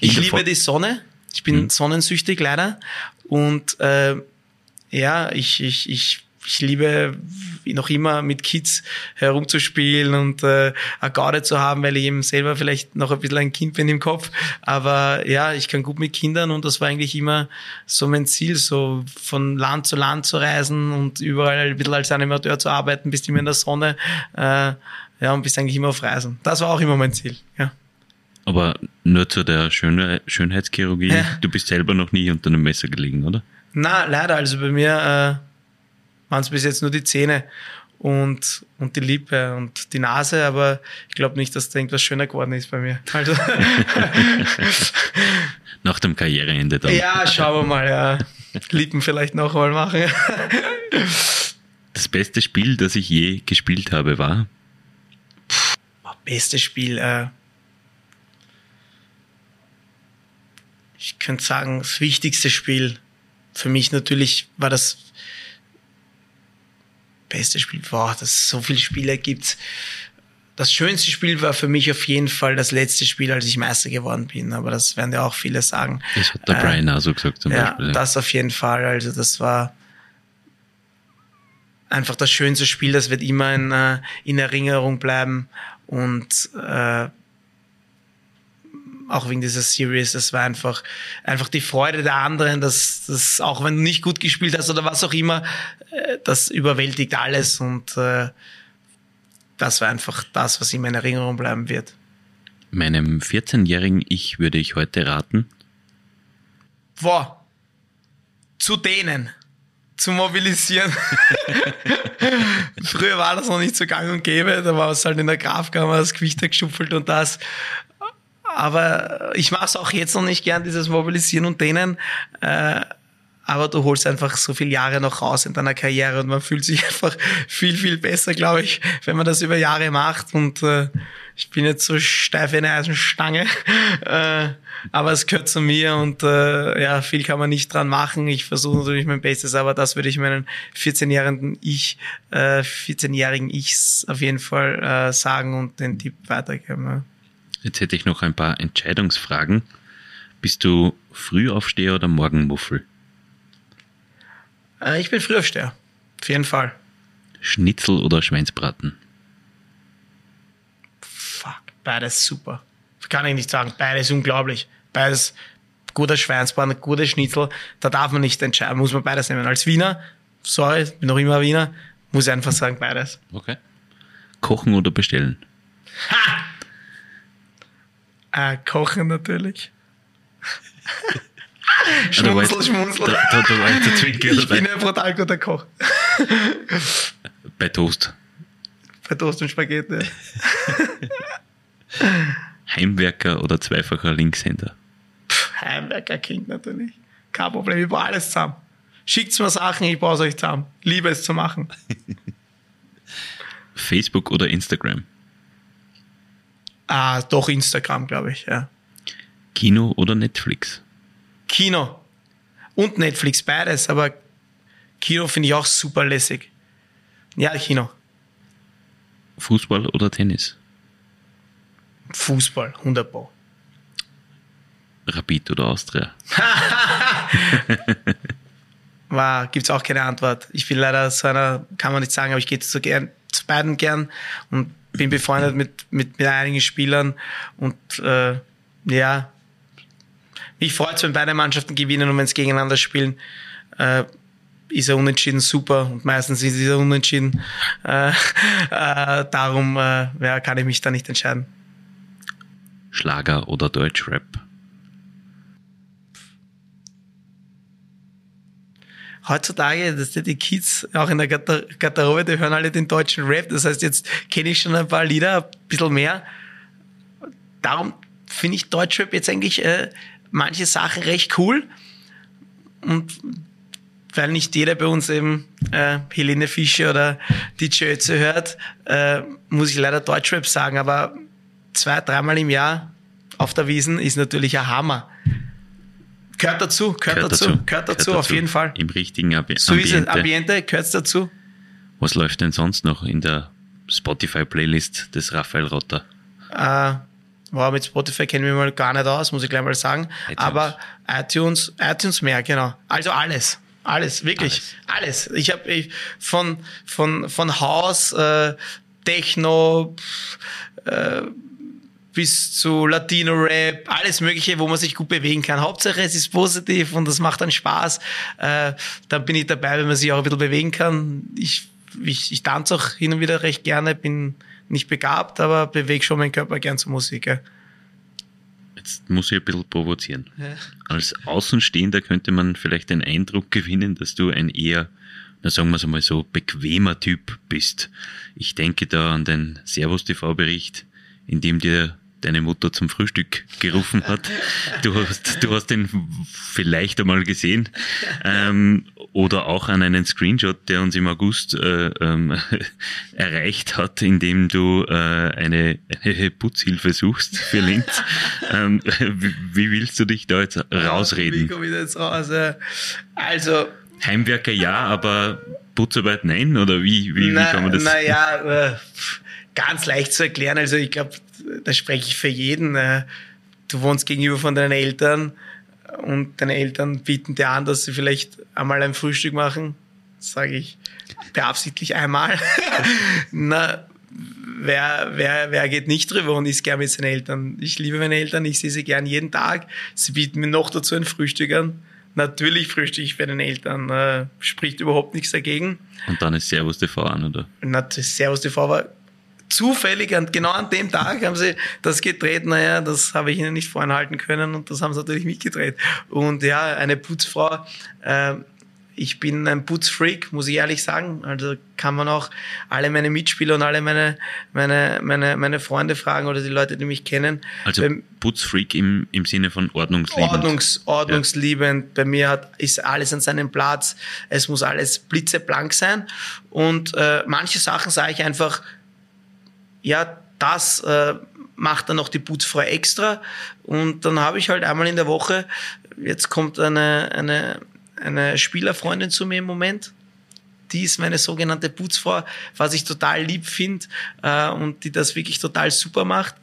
Ich liebe die Sonne. Ich bin sonnensüchtig leider. Und äh, ja, ich, ich, ich, ich liebe noch immer mit Kids herumzuspielen und äh, eine Garde zu haben, weil ich eben selber vielleicht noch ein bisschen ein Kind bin im Kopf. Aber ja, ich kann gut mit Kindern und das war eigentlich immer so mein Ziel, so von Land zu Land zu reisen und überall ein bisschen als Animateur zu arbeiten, bist immer in der Sonne. Äh, ja, und bist eigentlich immer auf Reisen. Das war auch immer mein Ziel, ja. Aber nur zu der Schöne Schönheitschirurgie. Ja. Du bist selber noch nie unter einem Messer gelegen, oder? Na, leider. Also bei mir äh, waren es bis jetzt nur die Zähne und, und die Lippe und die Nase, aber ich glaube nicht, dass da irgendwas schöner geworden ist bei mir. Also, Nach dem Karriereende dann. ja, schauen wir mal. Ja. Lippen vielleicht noch mal machen. Das beste Spiel, das ich je gespielt habe, war. Bestes Spiel. Äh, ich könnte sagen, das wichtigste Spiel für mich natürlich war das beste Spiel. Boah, das so viele Spiele gibt's. Das schönste Spiel war für mich auf jeden Fall das letzte Spiel, als ich Meister geworden bin. Aber das werden ja auch viele sagen. Das hat der Äh, Brian auch so gesagt zum Ja, Beispiel. das auf jeden Fall. Also das war einfach das schönste Spiel. Das wird immer in, äh, in Erinnerung bleiben. Und äh, auch wegen dieser Series, das war einfach, einfach die Freude der anderen, dass, dass auch wenn du nicht gut gespielt hast oder was auch immer, äh, das überwältigt alles und äh, das war einfach das, was immer in Erinnerung bleiben wird. Meinem 14-jährigen Ich würde ich heute raten. Wow. zu denen, zu mobilisieren. Früher war das noch nicht so gang und gäbe, da war es halt in der Grafkammer das Gewicht geschupfelt und das. Aber ich mache es auch jetzt noch nicht gern, dieses Mobilisieren und denen. Äh, aber du holst einfach so viele Jahre noch raus in deiner Karriere und man fühlt sich einfach viel, viel besser, glaube ich, wenn man das über Jahre macht. Und äh, ich bin jetzt so steif wie eine Eisenstange, äh, aber es gehört zu mir und äh, ja, viel kann man nicht dran machen. Ich versuche natürlich mein Bestes, aber das würde ich meinen 14-jährigen Ich, äh, 14-jährigen Ichs auf jeden Fall äh, sagen und den Tipp weitergeben. Ja. Jetzt hätte ich noch ein paar Entscheidungsfragen. Bist du Frühaufsteher oder Morgenmuffel? Äh, ich bin Frühaufsteher. Auf jeden Fall. Schnitzel oder Schweinsbraten? Fuck, beides super. Kann ich nicht sagen. Beides unglaublich. Beides guter Schweinsbraten, guter Schnitzel. Da darf man nicht entscheiden. Muss man beides nehmen. Als Wiener, sorry, bin noch immer Wiener, muss ich einfach sagen, beides. Okay. Kochen oder bestellen? Ha! Äh, kochen natürlich. schmunzel, schmunzel. Da, da, da ich bin ein brutal guter Koch. Bei Toast. Bei Toast und Spaghetti. Heimwerker oder zweifacher Linkshänder? Heimwerker Kind natürlich. Kein Problem, ich baue alles zusammen. Schickt mir Sachen, ich baue es euch zusammen. Liebe es zu machen. Facebook oder Instagram? Ah, doch Instagram, glaube ich, ja. Kino oder Netflix? Kino und Netflix, beides, aber Kino finde ich auch super lässig. Ja, Kino. Fußball oder Tennis? Fußball, 100 Pro. Rapid oder Austria? War, gibt's auch keine Antwort. Ich bin leider so einer, kann man nicht sagen, aber ich gehe zu, gern, zu beiden gern und bin befreundet mit, mit, mit einigen Spielern und äh, ja, mich freut es, wenn beide Mannschaften gewinnen und wenn sie gegeneinander spielen, äh, ist er unentschieden super und meistens ist er unentschieden. Äh, äh, darum äh, ja, kann ich mich da nicht entscheiden. Schlager oder Deutschrap? Heutzutage, dass die Kids auch in der Garder- Garderobe, die hören alle den deutschen Rap. Das heißt, jetzt kenne ich schon ein paar Lieder, ein bisschen mehr. Darum finde ich Deutschrap jetzt eigentlich äh, manche Sachen recht cool. Und weil nicht jeder bei uns eben äh, Helene Fischer oder DJ Ötze hört, äh, muss ich leider Deutschrap sagen. Aber zwei, dreimal im Jahr auf der Wiesen ist natürlich ein Hammer. Gehört dazu, gehört, dazu, gehört dazu, auf jeden Fall. Im richtigen Ambi So ist es. Ambiente. Ambiente gehört dazu. Was läuft denn sonst noch in der Spotify-Playlist des Raphael Rotter? Äh, wow, mit Spotify kennen wir mal gar nicht aus, muss ich gleich mal sagen. iTunes. Aber iTunes, iTunes mehr, genau. Also alles. Alles, wirklich. Alles. Ich habe von, von, von Haus, äh, Techno, äh, bis zu Latino-Rap, alles Mögliche, wo man sich gut bewegen kann. Hauptsache, es ist positiv und das macht dann Spaß. Äh, dann bin ich dabei, wenn man sich auch ein bisschen bewegen kann. Ich, ich, ich tanze auch hin und wieder recht gerne, bin nicht begabt, aber bewege schon meinen Körper gern zur Musik. Ja. Jetzt muss ich ein bisschen provozieren. Als Außenstehender könnte man vielleicht den Eindruck gewinnen, dass du ein eher, na sagen wir es einmal so, bequemer Typ bist. Ich denke da an den Servus TV-Bericht, in dem dir deine Mutter zum Frühstück gerufen hat. Du hast, du hast den vielleicht einmal gesehen. Ähm, oder auch an einen Screenshot, der uns im August äh, ähm, erreicht hat, in dem du äh, eine, eine Putzhilfe suchst für Linz. ähm, wie, wie willst du dich da jetzt Wie rausreden? komme ich da jetzt raus? äh? Also, Heimwerker ja, aber Putzarbeit nein? Oder wie, wie, wie kann man das? Naja, äh, ganz leicht zu erklären. Also ich glaube, da spreche ich für jeden. Äh, du wohnst gegenüber von deinen Eltern und deine Eltern bieten dir an, dass sie vielleicht einmal ein Frühstück machen. Sage ich beabsichtlich einmal. Na, wer, wer, wer geht nicht drüber und isst gern mit seinen Eltern? Ich liebe meine Eltern, ich sehe sie gern jeden Tag. Sie bieten mir noch dazu ein Frühstück an. Natürlich frühstücke ich bei den Eltern, äh, spricht überhaupt nichts dagegen. Und dann ist Servus TV an, oder? Na, Servus TV war zufällig und genau an dem Tag haben sie das gedreht. Naja, das habe ich ihnen nicht vorenthalten können und das haben sie natürlich mitgedreht. Und ja, eine Putzfrau, äh, ich bin ein Putzfreak, muss ich ehrlich sagen. Also kann man auch alle meine Mitspieler und alle meine, meine, meine, meine Freunde fragen oder die Leute, die mich kennen. Also Beim Putzfreak im, im Sinne von ordnungsliebend. Ordnungs, ordnungsliebend. Ja. Bei mir hat, ist alles an seinem Platz. Es muss alles blitzeblank sein. Und äh, manche Sachen sage ich einfach, ja, das äh, macht dann noch die Putzfrau extra. Und dann habe ich halt einmal in der Woche, jetzt kommt eine, eine, eine Spielerfreundin zu mir im Moment. Die ist meine sogenannte Putzfrau, was ich total lieb finde äh, und die das wirklich total super macht.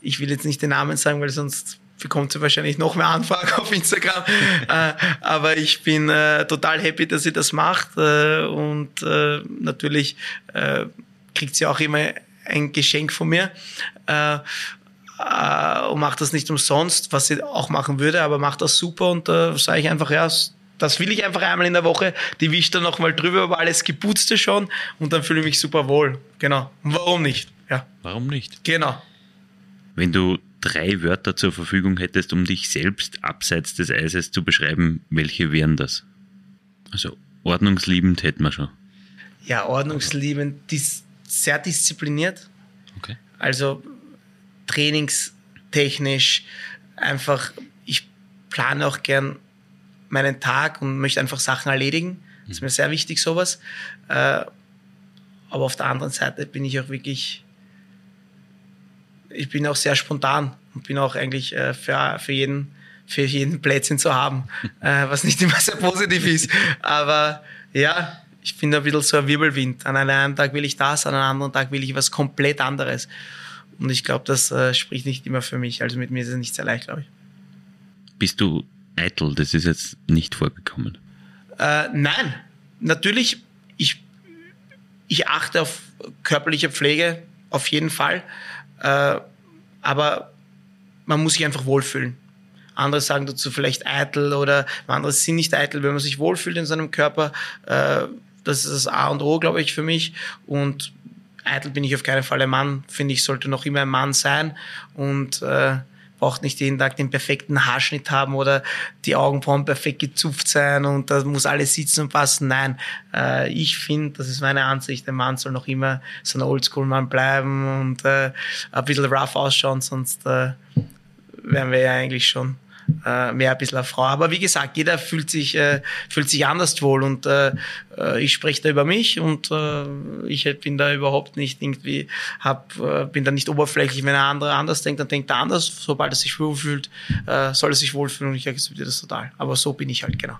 Ich will jetzt nicht den Namen sagen, weil sonst bekommt sie wahrscheinlich noch mehr Anfragen auf Instagram. äh, aber ich bin äh, total happy, dass sie das macht. Äh, und äh, natürlich äh, kriegt sie auch immer ein Geschenk von mir. Äh, äh, und macht das nicht umsonst, was sie auch machen würde, aber macht das super und da äh, sage ich einfach, ja, das will ich einfach einmal in der Woche. Die wischt dann nochmal drüber, aber alles geputzte schon und dann fühle ich mich super wohl. Genau. Und warum nicht? Ja. Warum nicht? Genau. Wenn du drei Wörter zur Verfügung hättest, um dich selbst abseits des Eises zu beschreiben, welche wären das? Also ordnungsliebend hätten wir schon. Ja, ordnungsliebend, dis sehr diszipliniert. Okay. Also trainingstechnisch einfach, ich plane auch gern meinen Tag und möchte einfach Sachen erledigen. Das ist mir sehr wichtig, sowas. Äh, aber auf der anderen Seite bin ich auch wirklich, ich bin auch sehr spontan und bin auch eigentlich äh, für, für jeden, für jeden Plätzchen zu haben, äh, was nicht immer sehr positiv ist. Aber ja, ich bin ein bisschen so ein Wirbelwind. An einem Tag will ich das, an einem anderen Tag will ich was komplett anderes. Und ich glaube, das äh, spricht nicht immer für mich. Also mit mir ist es nicht sehr leicht, glaube ich. Bist du eitel? Das ist jetzt nicht vorgekommen. Äh, nein, natürlich. Ich, ich achte auf körperliche Pflege auf jeden Fall. Äh, aber man muss sich einfach wohlfühlen. Andere sagen dazu vielleicht eitel oder andere sind nicht eitel, wenn man sich wohlfühlt in seinem Körper. Äh, das ist das A und O, glaube ich, für mich. Und eitel bin ich auf keinen Fall ein Mann, finde ich, sollte noch immer ein Mann sein und äh, braucht nicht jeden Tag den perfekten Haarschnitt haben oder die Augenbrauen perfekt gezupft sein und da muss alles sitzen und passen. Nein, äh, ich finde, das ist meine Ansicht, der Mann soll noch immer so ein Oldschool-Mann bleiben und äh, ein bisschen rough ausschauen, sonst äh, wären wir ja eigentlich schon äh, mehr ein bisschen eine Frau. Aber wie gesagt, jeder fühlt sich, äh, fühlt sich anders wohl und äh, äh, ich spreche da über mich und äh, ich bin da überhaupt nicht irgendwie, hab, äh, bin da nicht oberflächlich. Wenn ein anderer anders denkt, dann denkt er anders. Sobald er sich wohlfühlt, äh, soll er sich wohlfühlen und ich akzeptiere das total. Aber so bin ich halt, genau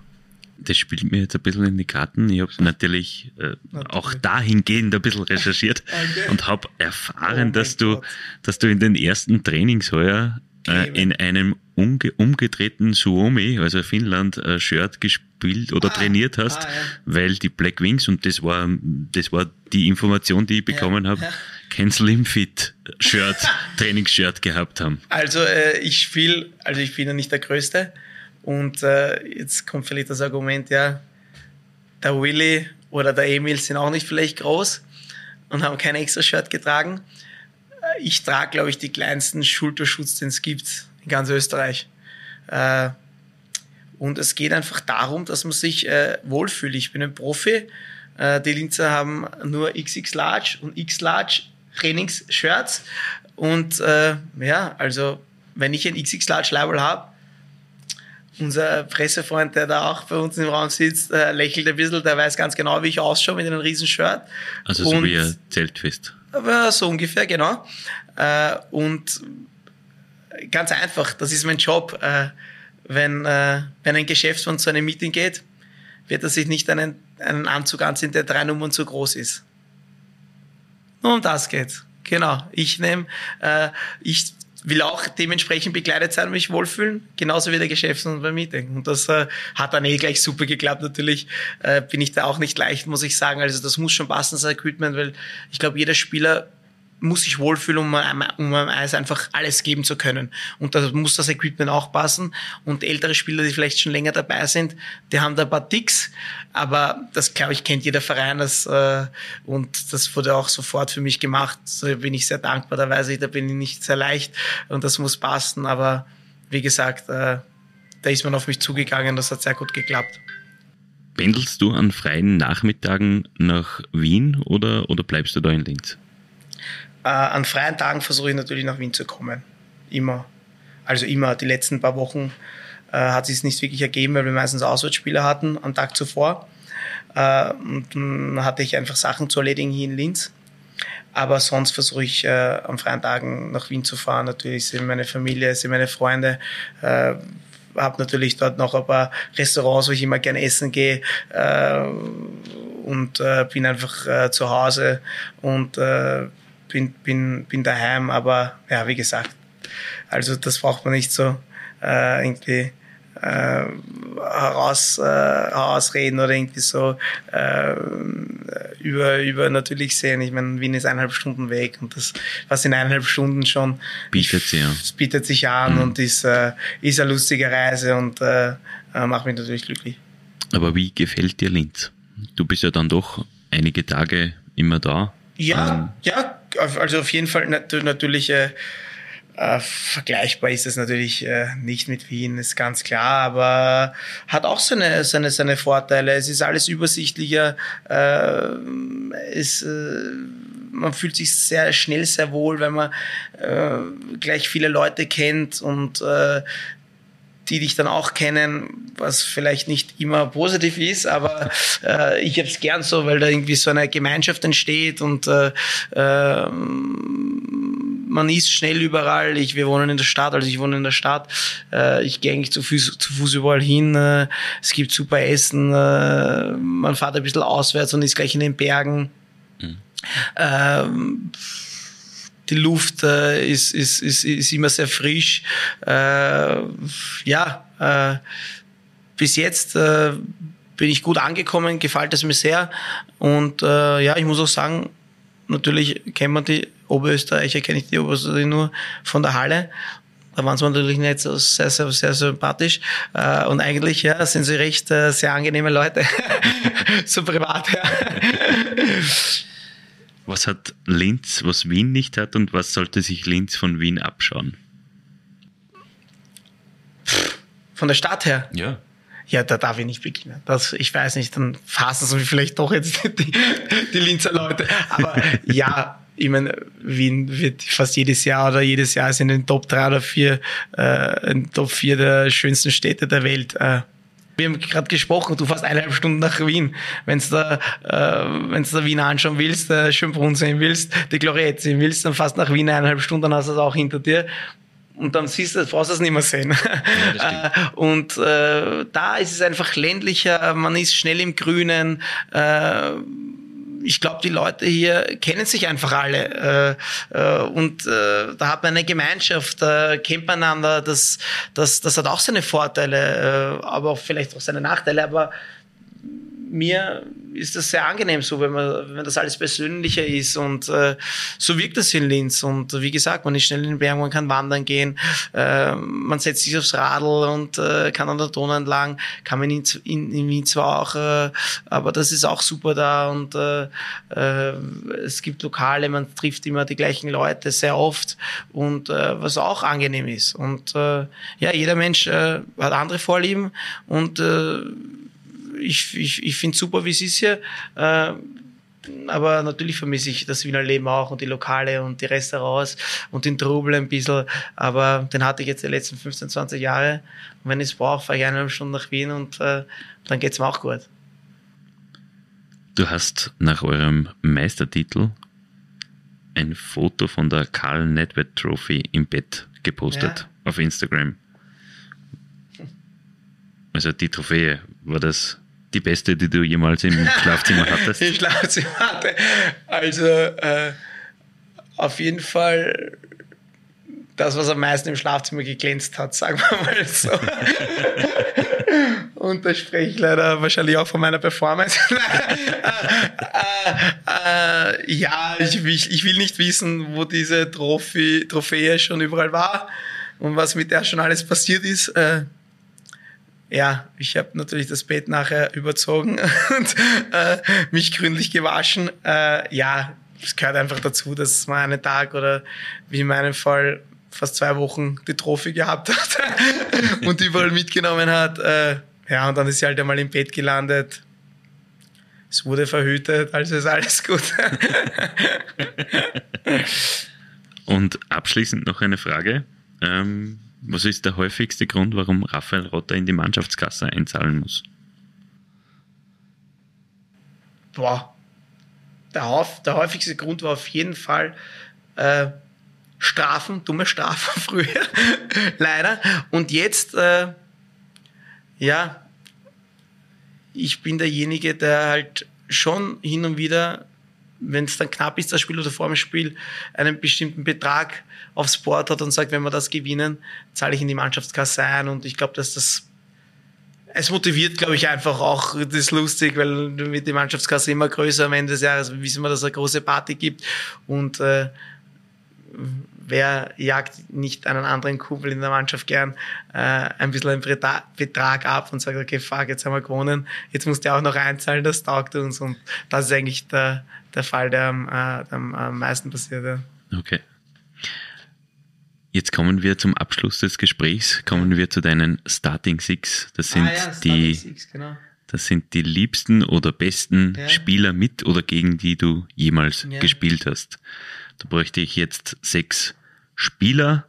das spielt mir jetzt ein bisschen in die Karten. Ich habe natürlich, äh, natürlich, auch dahingehend ein bisschen recherchiert okay. und habe erfahren, oh dass du, dass du in den ersten Trainingsheuer äh, in einem umge umgedrehten Suomi, also Finnland-Shirt äh, gespielt oder ah, trainiert hast, ah, ja. weil die Black Wings, und das war, das war die Information, die ich bekommen ja, habe, ja. kein Slim Fit Shirt, Trainingsshirt gehabt haben. Also äh, ich spiele, also ich bin ja nicht der Größte und äh, jetzt kommt vielleicht das Argument, ja, der Willy oder der Emil sind auch nicht vielleicht groß und haben kein extra Shirt getragen ich trage, glaube ich, die kleinsten Schulterschutz, den es gibt in ganz Österreich. Äh, und es geht einfach darum, dass man sich äh, wohlfühlt. Ich bin ein Profi. Äh, die Linzer haben nur XX Large und X Large Trainingsshirts. Und ja, also wenn ich ein XX Large Label habe, unser Pressefreund, der da auch bei uns im Raum sitzt, lächelt ein bisschen, der weiß ganz genau, wie ich ausschaue mit einem riesen Shirt. Also so und, wie ein Zeltfest. Aber so ungefähr, genau. Äh, und ganz einfach, das ist mein Job. Äh, wenn, äh, wenn ein Geschäftsmann zu einem Meeting geht, wird er sich nicht einen, einen Anzug anziehen, der drei Nummern zu groß ist. Nur um das geht's. Genau. Ich nehme, äh, ich will auch dementsprechend begleitet sein und mich wohlfühlen, genauso wie der Geschäftsmann beim Meeting. Und das äh, hat dann eh gleich super geklappt. Natürlich äh, bin ich da auch nicht leicht, muss ich sagen. Also das muss schon passen, das Equipment, weil ich glaube, jeder Spieler muss sich wohlfühlen, um, um am Eis einfach alles geben zu können. Und da muss das Equipment auch passen. Und ältere Spieler, die vielleicht schon länger dabei sind, die haben da ein paar Ticks. Aber das, glaube ich, kennt jeder Verein. Das, äh, und das wurde auch sofort für mich gemacht. So bin ich sehr dankbar. Da weiß ich, da bin ich nicht sehr leicht. Und das muss passen. Aber wie gesagt, äh, da ist man auf mich zugegangen. Das hat sehr gut geklappt Pendelst du an freien Nachmittagen nach Wien oder, oder bleibst du da in Linz? Äh, an freien Tagen versuche ich natürlich nach Wien zu kommen. Immer. Also immer. Die letzten paar Wochen äh, hat sich es nicht wirklich ergeben, weil wir meistens Auswärtsspiele hatten am Tag zuvor. Äh, und dann hatte ich einfach Sachen zu erledigen hier in Linz. Aber sonst versuche ich äh, an freien Tagen nach Wien zu fahren. Natürlich sind meine Familie, sind meine Freunde. Äh, habe natürlich dort noch ein paar Restaurants, wo ich immer gerne essen gehe äh, und äh, bin einfach äh, zu Hause und äh, bin, bin, bin daheim. Aber ja, wie gesagt, also das braucht man nicht so äh, irgendwie äh, heraus, äh, herausreden oder irgendwie so äh, über, über natürlich sehen. Ich meine, Wien ist eineinhalb Stunden weg und das, was in eineinhalb Stunden schon bietet, sich, ja. bietet sich an mhm. und ist, äh, ist eine lustige Reise und äh, äh, macht mich natürlich glücklich. Aber wie gefällt dir Linz? Du bist ja dann doch einige Tage immer da. Ja, ähm, ja, also auf jeden Fall natürlich äh, äh, vergleichbar ist es natürlich äh, nicht mit Wien, ist ganz klar, aber hat auch seine, seine, seine Vorteile. Es ist alles übersichtlicher. Äh, es, äh, man fühlt sich sehr schnell sehr wohl, wenn man äh, gleich viele Leute kennt und äh, die dich dann auch kennen, was vielleicht nicht immer positiv ist, aber äh, ich habe es gern so, weil da irgendwie so eine Gemeinschaft entsteht und äh, äh, man ist schnell überall. Ich, wir wohnen in der Stadt, also ich wohne in der Stadt. Äh, ich gehe eigentlich zu Fuß, zu Fuß überall hin. Äh, es gibt super Essen. Äh, man fährt ein bisschen auswärts und ist gleich in den Bergen. Mhm. Ähm, die Luft äh, ist, ist, ist, ist immer sehr frisch. Äh, ja, äh, bis jetzt äh, bin ich gut angekommen, gefällt es mir sehr. Und äh, ja, ich muss auch sagen, natürlich kennt man die Oberösterreicher, kenne ich die Oberösterreicher nur von der Halle. Da waren sie natürlich nicht so sehr, sehr, sehr sympathisch. Äh, und eigentlich, ja, sind sie recht äh, sehr angenehme Leute. so privat, ja. Was hat Linz, was Wien nicht hat und was sollte sich Linz von Wien abschauen? Von der Stadt her? Ja. Ja, da darf ich nicht beginnen. Das, ich weiß nicht, dann fassen sie vielleicht doch jetzt die, die Linzer Leute. Aber ja, ich meine, Wien wird fast jedes Jahr oder jedes Jahr ist in den Top 3 oder 4, äh, in Top 4 der schönsten Städte der Welt. Äh, wir haben gerade gesprochen, du fährst eineinhalb Stunden nach Wien. Wenn du da, äh, wenn du da Wien anschauen willst, äh, Schönbrunn sehen willst, die Gloriette sehen willst, dann fährst nach Wien eineinhalb Stunden, dann hast du es auch hinter dir. Und dann siehst du, brauchst du es nicht mehr sehen. Ja, äh, und äh, da ist es einfach ländlicher, man ist schnell im Grünen, äh, ich glaube, die Leute hier kennen sich einfach alle. Äh, äh, und äh, da hat man eine Gemeinschaft, äh, kennt man einander, das, das, das hat auch seine Vorteile, äh, aber auch vielleicht auch seine Nachteile, aber mir ist das sehr angenehm so, wenn man, wenn das alles persönlicher ist und äh, so wirkt das in Linz. Und wie gesagt, man ist schnell in den Bergen, man kann wandern gehen, äh, man setzt sich aufs Radl und äh, kann an der Donau entlang, kann man in, in, in Wien zwar auch, äh, aber das ist auch super da und äh, äh, es gibt Lokale, man trifft immer die gleichen Leute sehr oft und äh, was auch angenehm ist. Und äh, ja, jeder Mensch äh, hat andere Vorlieben und äh, ich, ich, ich finde super, wie es ist hier. Äh, aber natürlich vermisse ich das Wiener Leben auch und die Lokale und die Restaurants und den Trubel ein bisschen. Aber den hatte ich jetzt die letzten 15, 20 Jahre. Und wenn ich es brauche, fahre ich eineinhalb Stunden nach Wien und äh, dann geht es mir auch gut. Du hast nach eurem Meistertitel ein Foto von der Karl Nedved Trophy im Bett gepostet ja. auf Instagram. Also die Trophäe, war das die beste, die du jemals im Schlafzimmer hattest? Im Schlafzimmer hatte. Also äh, auf jeden Fall das, was am meisten im Schlafzimmer geglänzt hat, sagen wir mal so. Und da spreche ich leider wahrscheinlich auch von meiner Performance. äh, äh, ja, ich, ich, ich, will nicht wissen, wo diese Trophy, Trophäe schon überall war und was mit der schon alles passiert ist. Äh, ja, ich habe natürlich das Bett nachher überzogen und äh, mich gründlich gewaschen. Äh, ja, es gehört einfach dazu, dass man einen Tag oder wie in meinem Fall fast zwei Wochen die Trophy gehabt hat und überall mitgenommen hat. Äh, ja, und dann ist sie halt einmal im Bett gelandet. es wurde verhütet, also ist alles gut. Und abschließend noch eine Frage. Ähm, was ist der häufigste Grund, warum Raphael Rotter in die Mannschaftskasse einzahlen muss? Boah, der, der häufigste Grund war auf jeden Fall äh, Strafen, dumme Strafen früher, leider. Und jetzt, äh, ja, ich bin derjenige, der halt schon hin und wieder, wenn es dann knapp ist, das Spiel oder vor dem Spiel, einen bestimmten Betrag aufs Board hat und sagt, wenn wir das gewinnen, zahle ich in die Mannschaftskasse ein. Und ich glaube, dass das es motiviert, glaube ich, einfach auch, das ist lustig, weil mit die Mannschaftskasse immer größer am Ende des Jahres wissen wir, dass es eine große Party gibt und äh, wer jagt nicht einen anderen Kumpel in der Mannschaft gern äh, ein bisschen einen Betrag ab und sagt, okay, fuck, jetzt haben wir gewonnen, jetzt muss der auch noch einzahlen, das taugt uns und das ist eigentlich der, der Fall, der am, äh, der am meisten passiert. Ja. Okay. Jetzt kommen wir zum Abschluss des Gesprächs, kommen wir zu deinen Starting Six. Das sind ah, ja, die, Six, genau. das sind die liebsten oder besten ja. Spieler mit oder gegen die du jemals ja. gespielt hast. Da bräuchte ich jetzt sechs Spieler.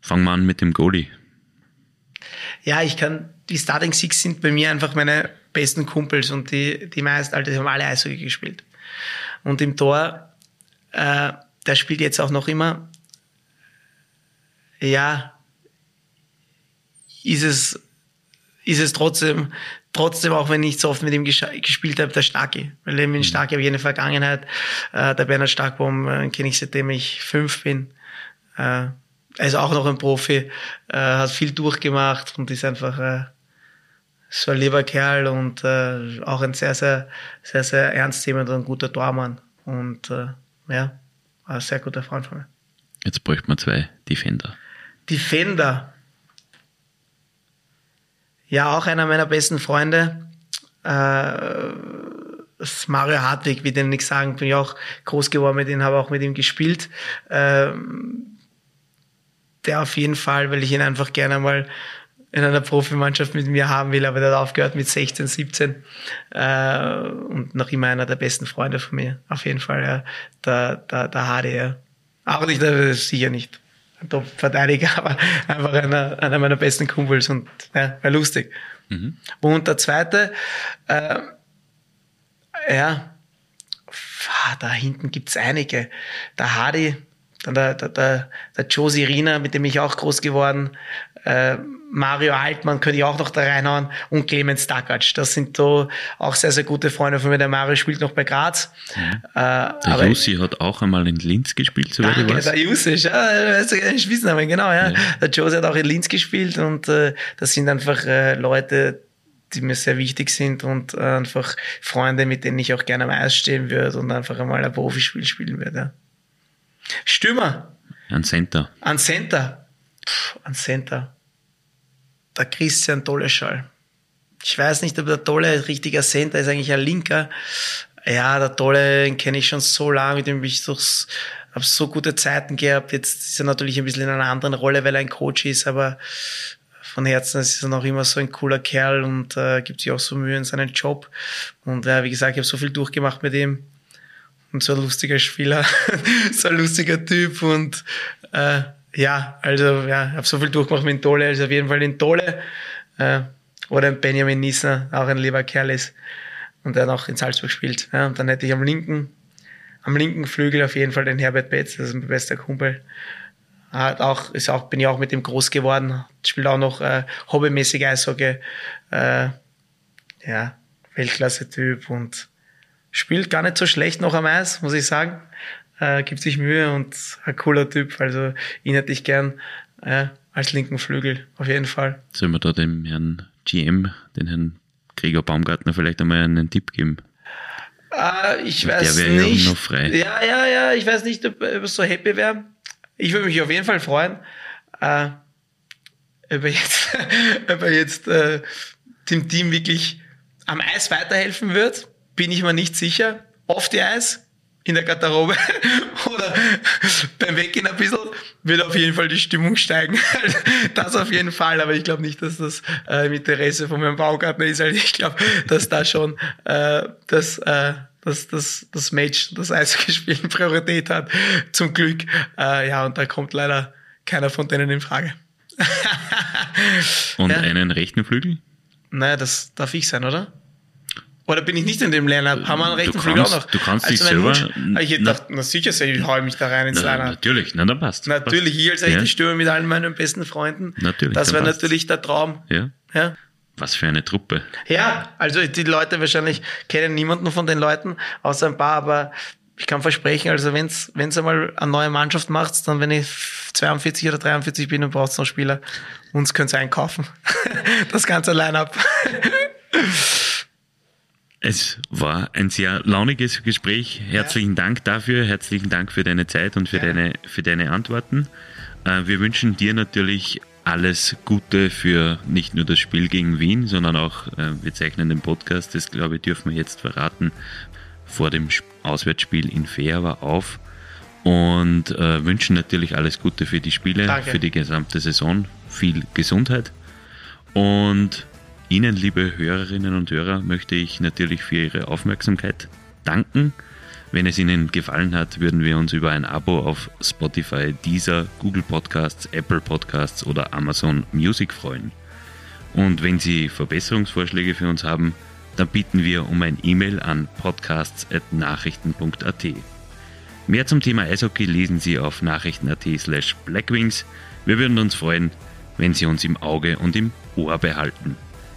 Fangen wir an mit dem Goalie. Ja, ich kann, die Starting Six sind bei mir einfach meine besten Kumpels und die, die meisten, also die haben alle Eishockey gespielt. Und im Tor, äh, der spielt jetzt auch noch immer ja, ist es, ist es trotzdem, trotzdem, auch wenn ich so oft mit ihm gespielt habe, der Starke. Weil eben in mhm. Starke habe ich eine Vergangenheit. Äh, der Bernhard Starkbaum äh, kenne ich seitdem ich fünf bin. Äh, er ist auch noch ein Profi, äh, hat viel durchgemacht und ist einfach äh, so ein lieber Kerl und äh, auch ein sehr, sehr, sehr, sehr ernstnehmender und guter Tormann. Und äh, ja, ein sehr guter Freund von mir. Jetzt bräuchte man zwei Defender. Defender. Ja, auch einer meiner besten Freunde. Äh, Mario Hartwig, wie den ich sagen, bin ich auch groß geworden mit ihm, habe auch mit ihm gespielt. Äh, der auf jeden Fall, weil ich ihn einfach gerne mal in einer Profimannschaft mit mir haben will, aber der hat aufgehört mit 16, 17 äh, und noch immer einer der besten Freunde von mir, auf jeden Fall, ja. der, der, der Hardy, ja. Auch nicht, sicher nicht ein Top-Verteidiger, aber einfach einer, einer meiner besten Kumpels und ja, war lustig. Mhm. Und der zweite, äh, ja, da hinten gibt's einige. Der Hardy, dann der, der, der, der Josie Rina, mit dem ich auch groß geworden, äh, Mario Altmann könnte ich auch noch da reinhauen und Clemens Dakac. Das sind so auch sehr, sehr gute Freunde von mir. Der Mario spielt noch bei Graz. Mhm. Äh, der Jussi hat auch einmal in Linz gespielt, soweit ich weiß. Der Jussi, ja, weißt du, ein Spitzname, genau, ja. ja. Der Josie hat auch in Linz gespielt und äh, das sind einfach äh, Leute, die mir sehr wichtig sind und äh, einfach Freunde, mit denen ich auch gerne am Eis stehen würde und einfach einmal ein Profispiel spielen würde. Ja. Stürmer. Ein Center. Ein Center. Puh, ein Center der Christian Dolleschall. Ich weiß nicht, ob der Tolle richtiger Center ist, eigentlich ein Linker. Ja, der Tolle, den kenne ich schon so lange, mit dem ich durchs, habe so gute Zeiten gehabt. Jetzt ist er natürlich ein bisschen in einer anderen Rolle, weil er ein Coach ist, aber von Herzen ist er noch immer so ein cooler Kerl und äh, gibt sich auch so Mühe in seinen Job. Und ja, wie gesagt, ich habe so viel durchgemacht mit ihm. Und so ein lustiger Spieler, so ein lustiger Typ und äh, ja, also ja, habe so viel durchgemacht mit Tolle, also auf jeden Fall den Tolle äh, oder Benjamin Nisser, auch ein lieber Kerl ist und der noch in Salzburg spielt. Ja, und dann hätte ich am linken, am linken Flügel auf jeden Fall den Herbert Betz, das ist mein bester Kumpel. Hat auch, ist auch, bin ich auch mit dem groß geworden, spielt auch noch äh, hobbymäßig Eishockey. Äh, ja, Weltklasse-Typ und spielt gar nicht so schlecht noch am Eis, muss ich sagen äh, gibt sich Mühe und ein cooler Typ. Also ihn hätte ich gern äh, als linken Flügel, auf jeden Fall. Sollen wir da dem Herrn GM, den Herrn Gregor Baumgartner, vielleicht einmal einen Tipp geben? Äh, ich weiß der wäre nicht. Ja, noch frei. ja, ja, ja, ich weiß nicht, ob, ob es so happy wäre. Ich würde mich auf jeden Fall freuen, äh, ob er jetzt, ob er jetzt äh, dem Team wirklich am Eis weiterhelfen wird, bin ich mir nicht sicher. Auf die Eis in der Garderobe oder beim Weggehen ein bisschen, wird auf jeden Fall die Stimmung steigen. das auf jeden Fall, aber ich glaube nicht, dass das äh, im Interesse von meinem Baugartner ist. Also ich glaube, dass da schon äh, das, äh, dass das, das Match, das Eishockeyspiel Priorität hat. Zum Glück. Äh, ja, und da kommt leider keiner von denen in Frage. und ja. einen rechten Flügel? Naja, das darf ich sein, oder? Oder bin ich nicht in dem Line-Up? Haben wir einen rechten Flügel auch noch? Du kannst also dich selber... Wunsch, ah, ich hätte gedacht, na sicher haue ich mich da rein ins Line-Up. Natürlich, na dann passt. Natürlich, passt. ich als echte ja. Stürmer mit allen meinen besten Freunden. Natürlich. Das wäre natürlich der Traum. Ja. ja. Was für eine Truppe. Ja, also die Leute wahrscheinlich kennen niemanden von den Leuten, außer ein paar, aber ich kann versprechen, also wenn es einmal eine neue Mannschaft macht, dann wenn ich 42 oder 43 bin und braucht noch Spieler, uns könnt ihr einkaufen. das ganze Line-Up. Es war ein sehr launiges Gespräch. Herzlichen ja. Dank dafür, herzlichen Dank für deine Zeit und für, ja. deine, für deine Antworten. Äh, wir wünschen dir natürlich alles Gute für nicht nur das Spiel gegen Wien, sondern auch, äh, wir zeichnen den Podcast, das glaube ich, dürfen wir jetzt verraten, vor dem Auswärtsspiel in Feava auf und äh, wünschen natürlich alles Gute für die Spiele, Danke. für die gesamte Saison, viel Gesundheit und Ihnen, liebe Hörerinnen und Hörer, möchte ich natürlich für Ihre Aufmerksamkeit danken. Wenn es Ihnen gefallen hat, würden wir uns über ein Abo auf Spotify, Deezer, Google Podcasts, Apple Podcasts oder Amazon Music freuen. Und wenn Sie Verbesserungsvorschläge für uns haben, dann bieten wir um ein E-Mail an podcasts.nachrichten.at. Mehr zum Thema Eishockey lesen Sie auf nachrichten.at slash blackwings. Wir würden uns freuen, wenn Sie uns im Auge und im Ohr behalten.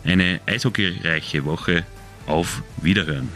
Eine eishockeyreiche Woche. Auf Wiederhören.